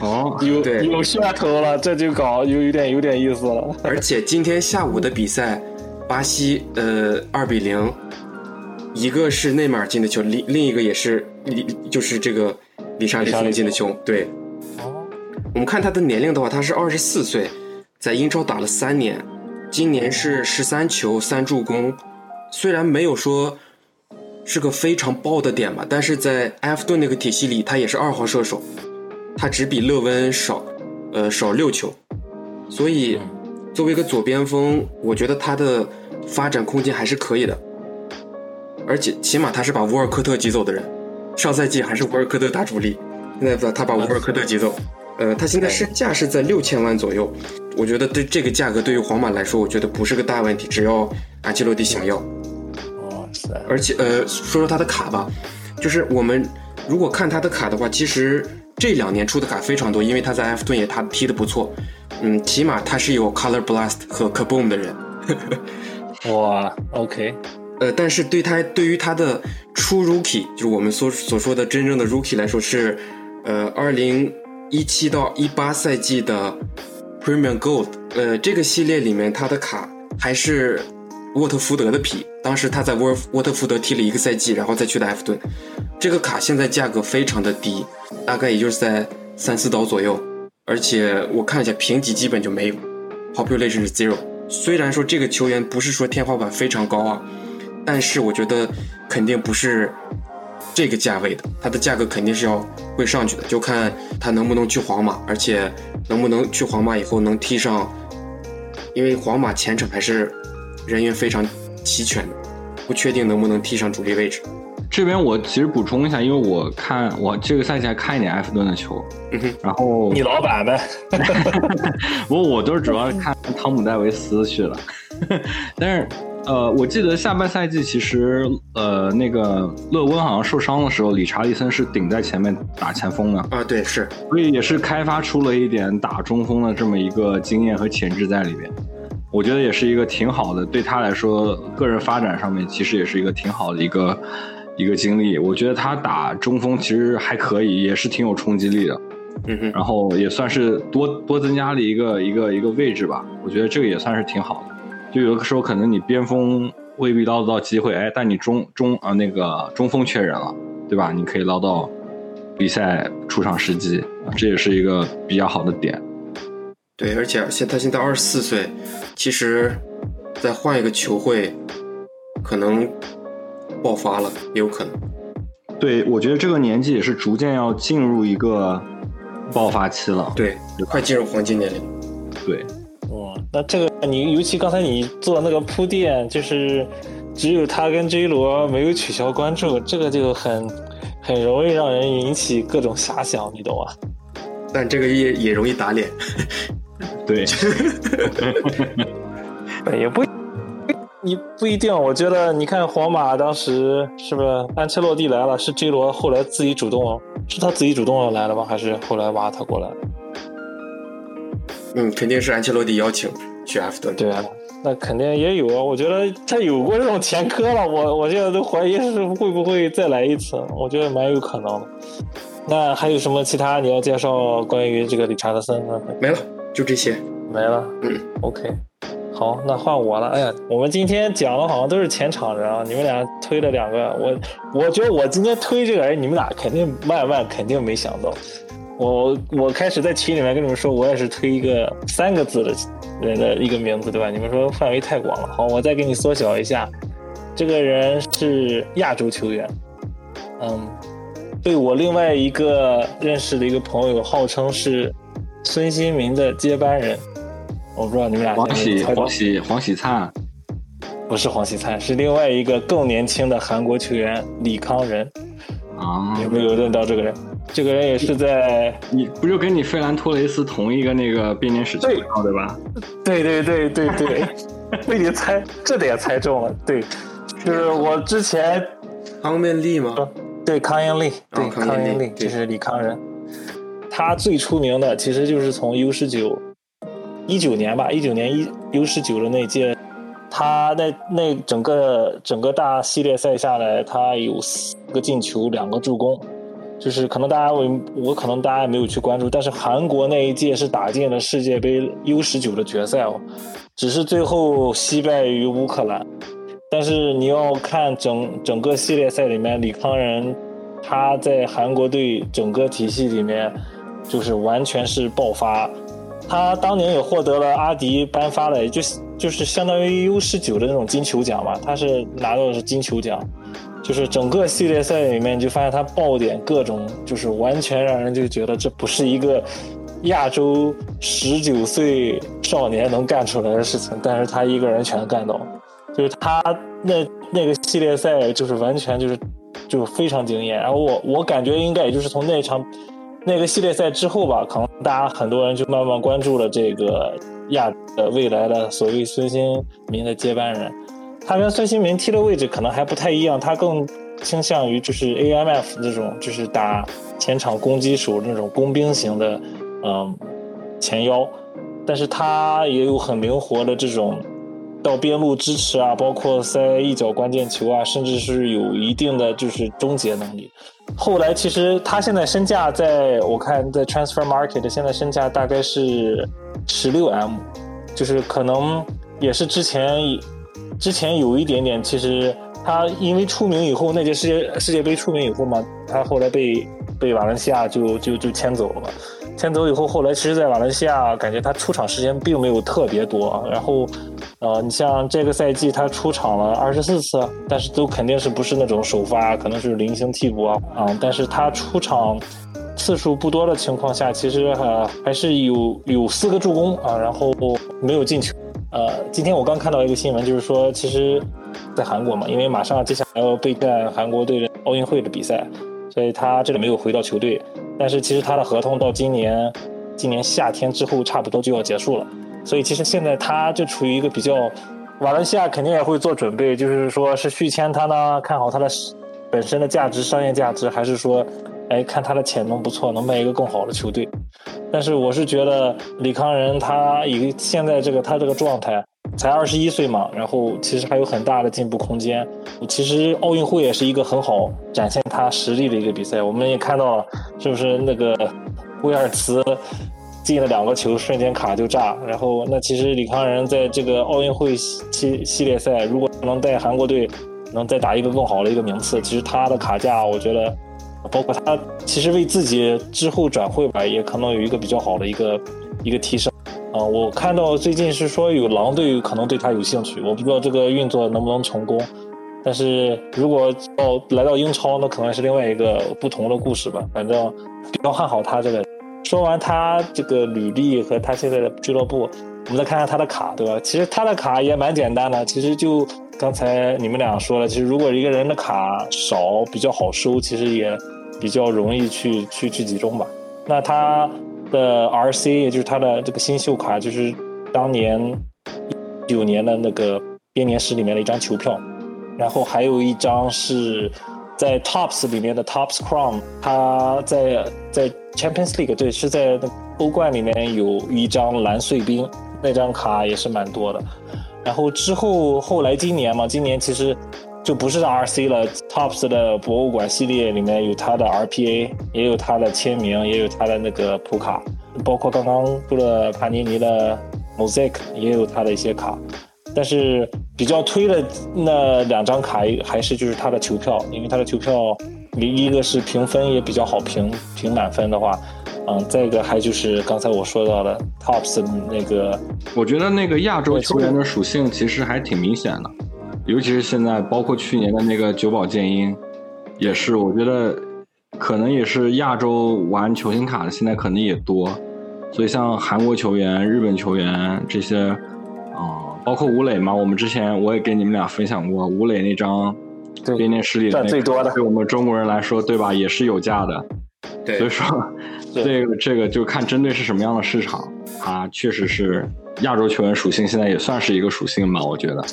哦，有对有噱头了，这就搞有有点有点意思了。而且今天下午的比赛，巴西呃二比零，一个是内马尔进的球，另另一个也是就是这个。里沙利松进的球，对。哦，我们看他的年龄的话，他是二十四岁，在英超打了三年，今年是十三球三助攻，虽然没有说是个非常爆的点吧，但是在埃弗顿那个体系里，他也是二号射手，他只比勒温少，呃少六球，所以作为一个左边锋，我觉得他的发展空间还是可以的，而且起码他是把沃尔科特挤走的人。上赛季还是沃尔科特打主力，现在他把沃尔科特挤走，呃，他现在身价是在六千万左右，我觉得对这个价格对于皇马来说，我觉得不是个大问题，只要安切洛蒂想要。哇塞！而且呃，说说他的卡吧，就是我们如果看他的卡的话，其实这两年出的卡非常多，因为他在埃弗顿也他踢的不错，嗯，起码他是有 Color Blast 和 Kaboom 的人。哇，OK。呃，但是对他对于他的初 rookie，就是我们所所说的真正的 rookie 来说是，呃，二零一七到一八赛季的 Premium Gold，呃，这个系列里面他的卡还是沃特福德的皮，当时他在沃沃特福德踢了一个赛季，然后再去的埃弗顿，这个卡现在价格非常的低，大概也就是在三四刀左右，而且我看一下评级基本就没有，Population 是 zero，虽然说这个球员不是说天花板非常高啊。但是我觉得肯定不是这个价位的，它的价格肯定是要会上去的，就看他能不能去皇马，而且能不能去皇马以后能踢上，因为皇马前场还是人员非常齐全的，不确定能不能踢上主力位置。这边我其实补充一下，因为我看我这个赛季还看一点埃弗顿的球，然后你老板呗，不过我都是主要看汤姆戴维斯去了，但是呃，我记得下半赛季其实呃那个勒温好像受伤的时候，理查利森是顶在前面打前锋的啊，对是，所以也是开发出了一点打中锋的这么一个经验和潜质在里边。我觉得也是一个挺好的，对他来说，个人发展上面其实也是一个挺好的一个一个经历。我觉得他打中锋其实还可以，也是挺有冲击力的。嗯哼，然后也算是多多增加了一个一个一个位置吧。我觉得这个也算是挺好的。就有的时候可能你边锋未必捞得到机会，哎，但你中中啊那个中锋缺人了，对吧？你可以捞到比赛出场时机，这也是一个比较好的点。对，而且现他现在二十四岁，其实再换一个球会，可能爆发了，也有可能。对，我觉得这个年纪也是逐渐要进入一个爆发期了。对，快进入黄金年龄。对，哦，那这个你尤其刚才你做那个铺垫，就是只有他跟 J 罗没有取消关注，这个就很很容易让人引起各种遐想，你懂吗？但这个也也容易打脸。对，也不，你不一定。我觉得，你看皇马当时是不是安切洛蒂来了？是 J 罗后来自己主动，是他自己主动来了吗？还是后来挖他过来？嗯，肯定是安切洛蒂邀请去埃弗顿。对啊，那肯定也有啊。我觉得他有过这种前科了，我我现在都怀疑是会不会再来一次。我觉得蛮有可能的。那还有什么其他你要介绍关于这个理查德森的？没了。就这些没了，嗯，OK，好，那换我了。哎呀，我们今天讲的好像都是前场人啊，你们俩推了两个，我我觉得我今天推这个人，你们俩肯定万万肯定没想到。我我开始在群里面跟你们说，我也是推一个三个字的人的一个名字，对吧？你们说范围太广了，好，我再给你缩小一下，这个人是亚洲球员，嗯，被我另外一个认识的一个朋友号称是。孙兴民的接班人，我不知道你们俩。黄喜黄喜黄喜灿，不是黄喜灿，是另外一个更年轻的韩国球员李康仁。啊，有没有认到这个人？这个人也是在，你不就跟你费兰托雷斯同一个那个编年史对对吧？对对对对对，被你猜，这点猜中了。对，就是我之前康面利吗？对，康英利，对康英利，这是李康仁。他最出名的其实就是从 U 十九一九年吧，一九年一 U 十九的那届，他那那整个整个大系列赛下来，他有四个进球，两个助攻，就是可能大家我我可能大家没有去关注，但是韩国那一届是打进了世界杯 U 十九的决赛哦，只是最后惜败于乌克兰，但是你要看整整个系列赛里面，李康仁他在韩国队整个体系里面。就是完全是爆发，他当年也获得了阿迪颁发的，就就是相当于 U 十九的那种金球奖嘛，他是拿到的是金球奖，就是整个系列赛里面就发现他爆点各种，就是完全让人就觉得这不是一个亚洲十九岁少年能干出来的事情，但是他一个人全干到，就是他那那个系列赛就是完全就是就非常惊艳，然后我我感觉应该也就是从那场。那个系列赛之后吧，可能大家很多人就慢慢关注了这个亚的未来的所谓孙兴民的接班人。他跟孙兴民踢的位置可能还不太一样，他更倾向于就是 AMF 这种，就是打前场攻击手那种工兵型的，嗯，前腰。但是他也有很灵活的这种到边路支持啊，包括塞一脚关键球啊，甚至是有一定的就是终结能力。后来其实他现在身价在我看在 Transfer Market 现在身价大概是十六 M，就是可能也是之前之前有一点点，其实他因为出名以后那届世界世界杯出名以后嘛，他后来被被瓦伦西亚就就就签走了嘛。签走以后，后来其实，在瓦伦西亚感觉他出场时间并没有特别多。然后，呃，你像这个赛季他出场了二十四次，但是都肯定是不是那种首发，可能是零星替补啊。啊，但是他出场次数不多的情况下，其实哈还是有有四个助攻啊，然后没有进球。呃，今天我刚看到一个新闻，就是说，其实，在韩国嘛，因为马上接下来要备战韩国队的奥运会的比赛，所以他这里没有回到球队。但是其实他的合同到今年今年夏天之后差不多就要结束了，所以其实现在他就处于一个比较，瓦伦西亚肯定也会做准备，就是说是续签他呢，看好他的本身的价值、商业价值，还是说，哎，看他的潜能不错，能卖一个更好的球队。但是我是觉得李康仁他以现在这个他这个状态。才二十一岁嘛，然后其实还有很大的进步空间。其实奥运会也是一个很好展现他实力的一个比赛。我们也看到了，是不是那个威尔茨进了两个球，瞬间卡就炸。然后那其实李康仁在这个奥运会系系列赛，如果能带韩国队能再打一个更好的一个名次，其实他的卡价，我觉得包括他其实为自己之后转会吧，也可能有一个比较好的一个一个提升。啊，我看到最近是说有狼队可能对他有兴趣，我不知道这个运作能不能成功。但是如果要来到英超，那可能是另外一个不同的故事吧。反正比较看好他这个。说完他这个履历和他现在的俱乐部，我们再看看他的卡，对吧？其实他的卡也蛮简单的，其实就刚才你们俩说了，其实如果一个人的卡少，比较好收，其实也比较容易去去去集中吧。那他。的 RC，也就是他的这个新秀卡，就是当年九年的那个编年史里面的一张球票，然后还有一张是在 Tops 里面的 Tops Crown，他在在 Champions League 对，是在欧冠里面有一张蓝碎冰，那张卡也是蛮多的，然后之后后来今年嘛，今年其实。就不是 RC 了，Tops 的博物馆系列里面有他的 RPA，也有他的签名，也有他的那个普卡，包括刚刚出了帕尼尼的 Mosaic，也有他的一些卡。但是比较推的那两张卡还是就是他的球票，因为他的球票，一个是评分也比较好评，评满分的话，嗯，再一个还就是刚才我说到的 Tops 那个，我觉得那个亚洲球员的属性其实还挺明显的。尤其是现在，包括去年的那个九保剑英，也是我觉得可能也是亚洲玩球星卡的，现在可能也多。所以像韩国球员、日本球员这些，啊，包括吴磊嘛，我们之前我也给你们俩分享过吴磊那张编年史里的最多的，对我们中国人来说，对吧？也是有价的。对，所以说这个这个就看针对是什么样的市场，它确实是亚洲球员属性，现在也算是一个属性吧，我觉得。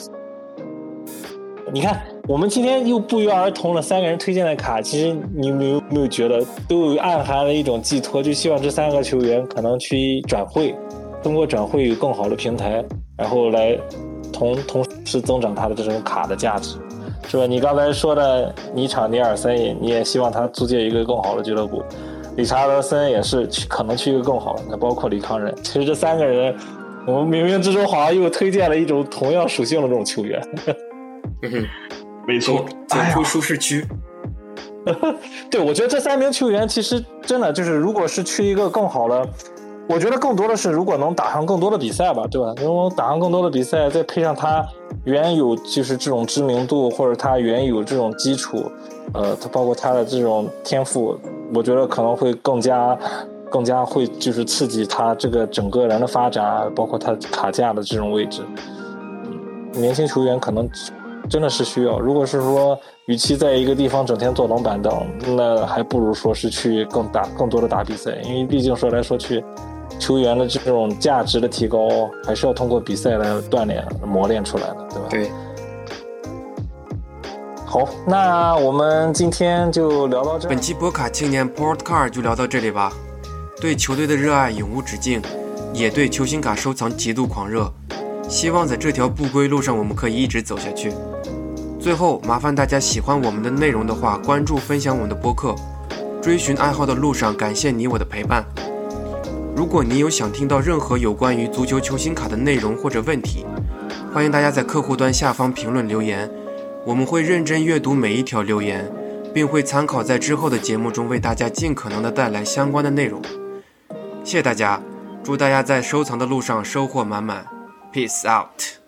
你看，我们今天又不约而同了三个人推荐的卡，其实你有没有没有觉得都有暗含了一种寄托，就希望这三个球员可能去转会，通过转会有更好的平台，然后来同同时增长他的这种卡的价值，是吧？你刚才说的尼场尼尔森，也你也希望他租借一个更好的俱乐部，理查德森也是去可能去一个更好的，那包括李康仁，其实这三个人，我们冥冥之中好像又推荐了一种同样属性的这种球员。嗯，没错，走出舒适区。对，我觉得这三名球员其实真的就是，如果是去一个更好的，我觉得更多的是，如果能打上更多的比赛吧，对吧？如果打上更多的比赛，再配上他原有就是这种知名度，或者他原有这种基础，呃，他包括他的这种天赋，我觉得可能会更加更加会就是刺激他这个整个人的发展，包括他卡架的这种位置。年轻球员可能。真的是需要。如果是说，与其在一个地方整天坐冷板凳，那还不如说是去更打更多的打比赛。因为毕竟说来说去，球员的这种价值的提高，还是要通过比赛来锻炼磨练出来的，对吧？对。好，那我们今天就聊到这。本期博卡青年 Port Card 就聊到这里吧。对球队的热爱永无止境，也对球星卡收藏极度狂热。希望在这条不归路上，我们可以一直走下去。最后，麻烦大家喜欢我们的内容的话，关注、分享我们的播客。追寻爱好的路上，感谢你我的陪伴。如果你有想听到任何有关于足球球星卡的内容或者问题，欢迎大家在客户端下方评论留言，我们会认真阅读每一条留言，并会参考在之后的节目中为大家尽可能的带来相关的内容。谢谢大家，祝大家在收藏的路上收获满满。Peace out.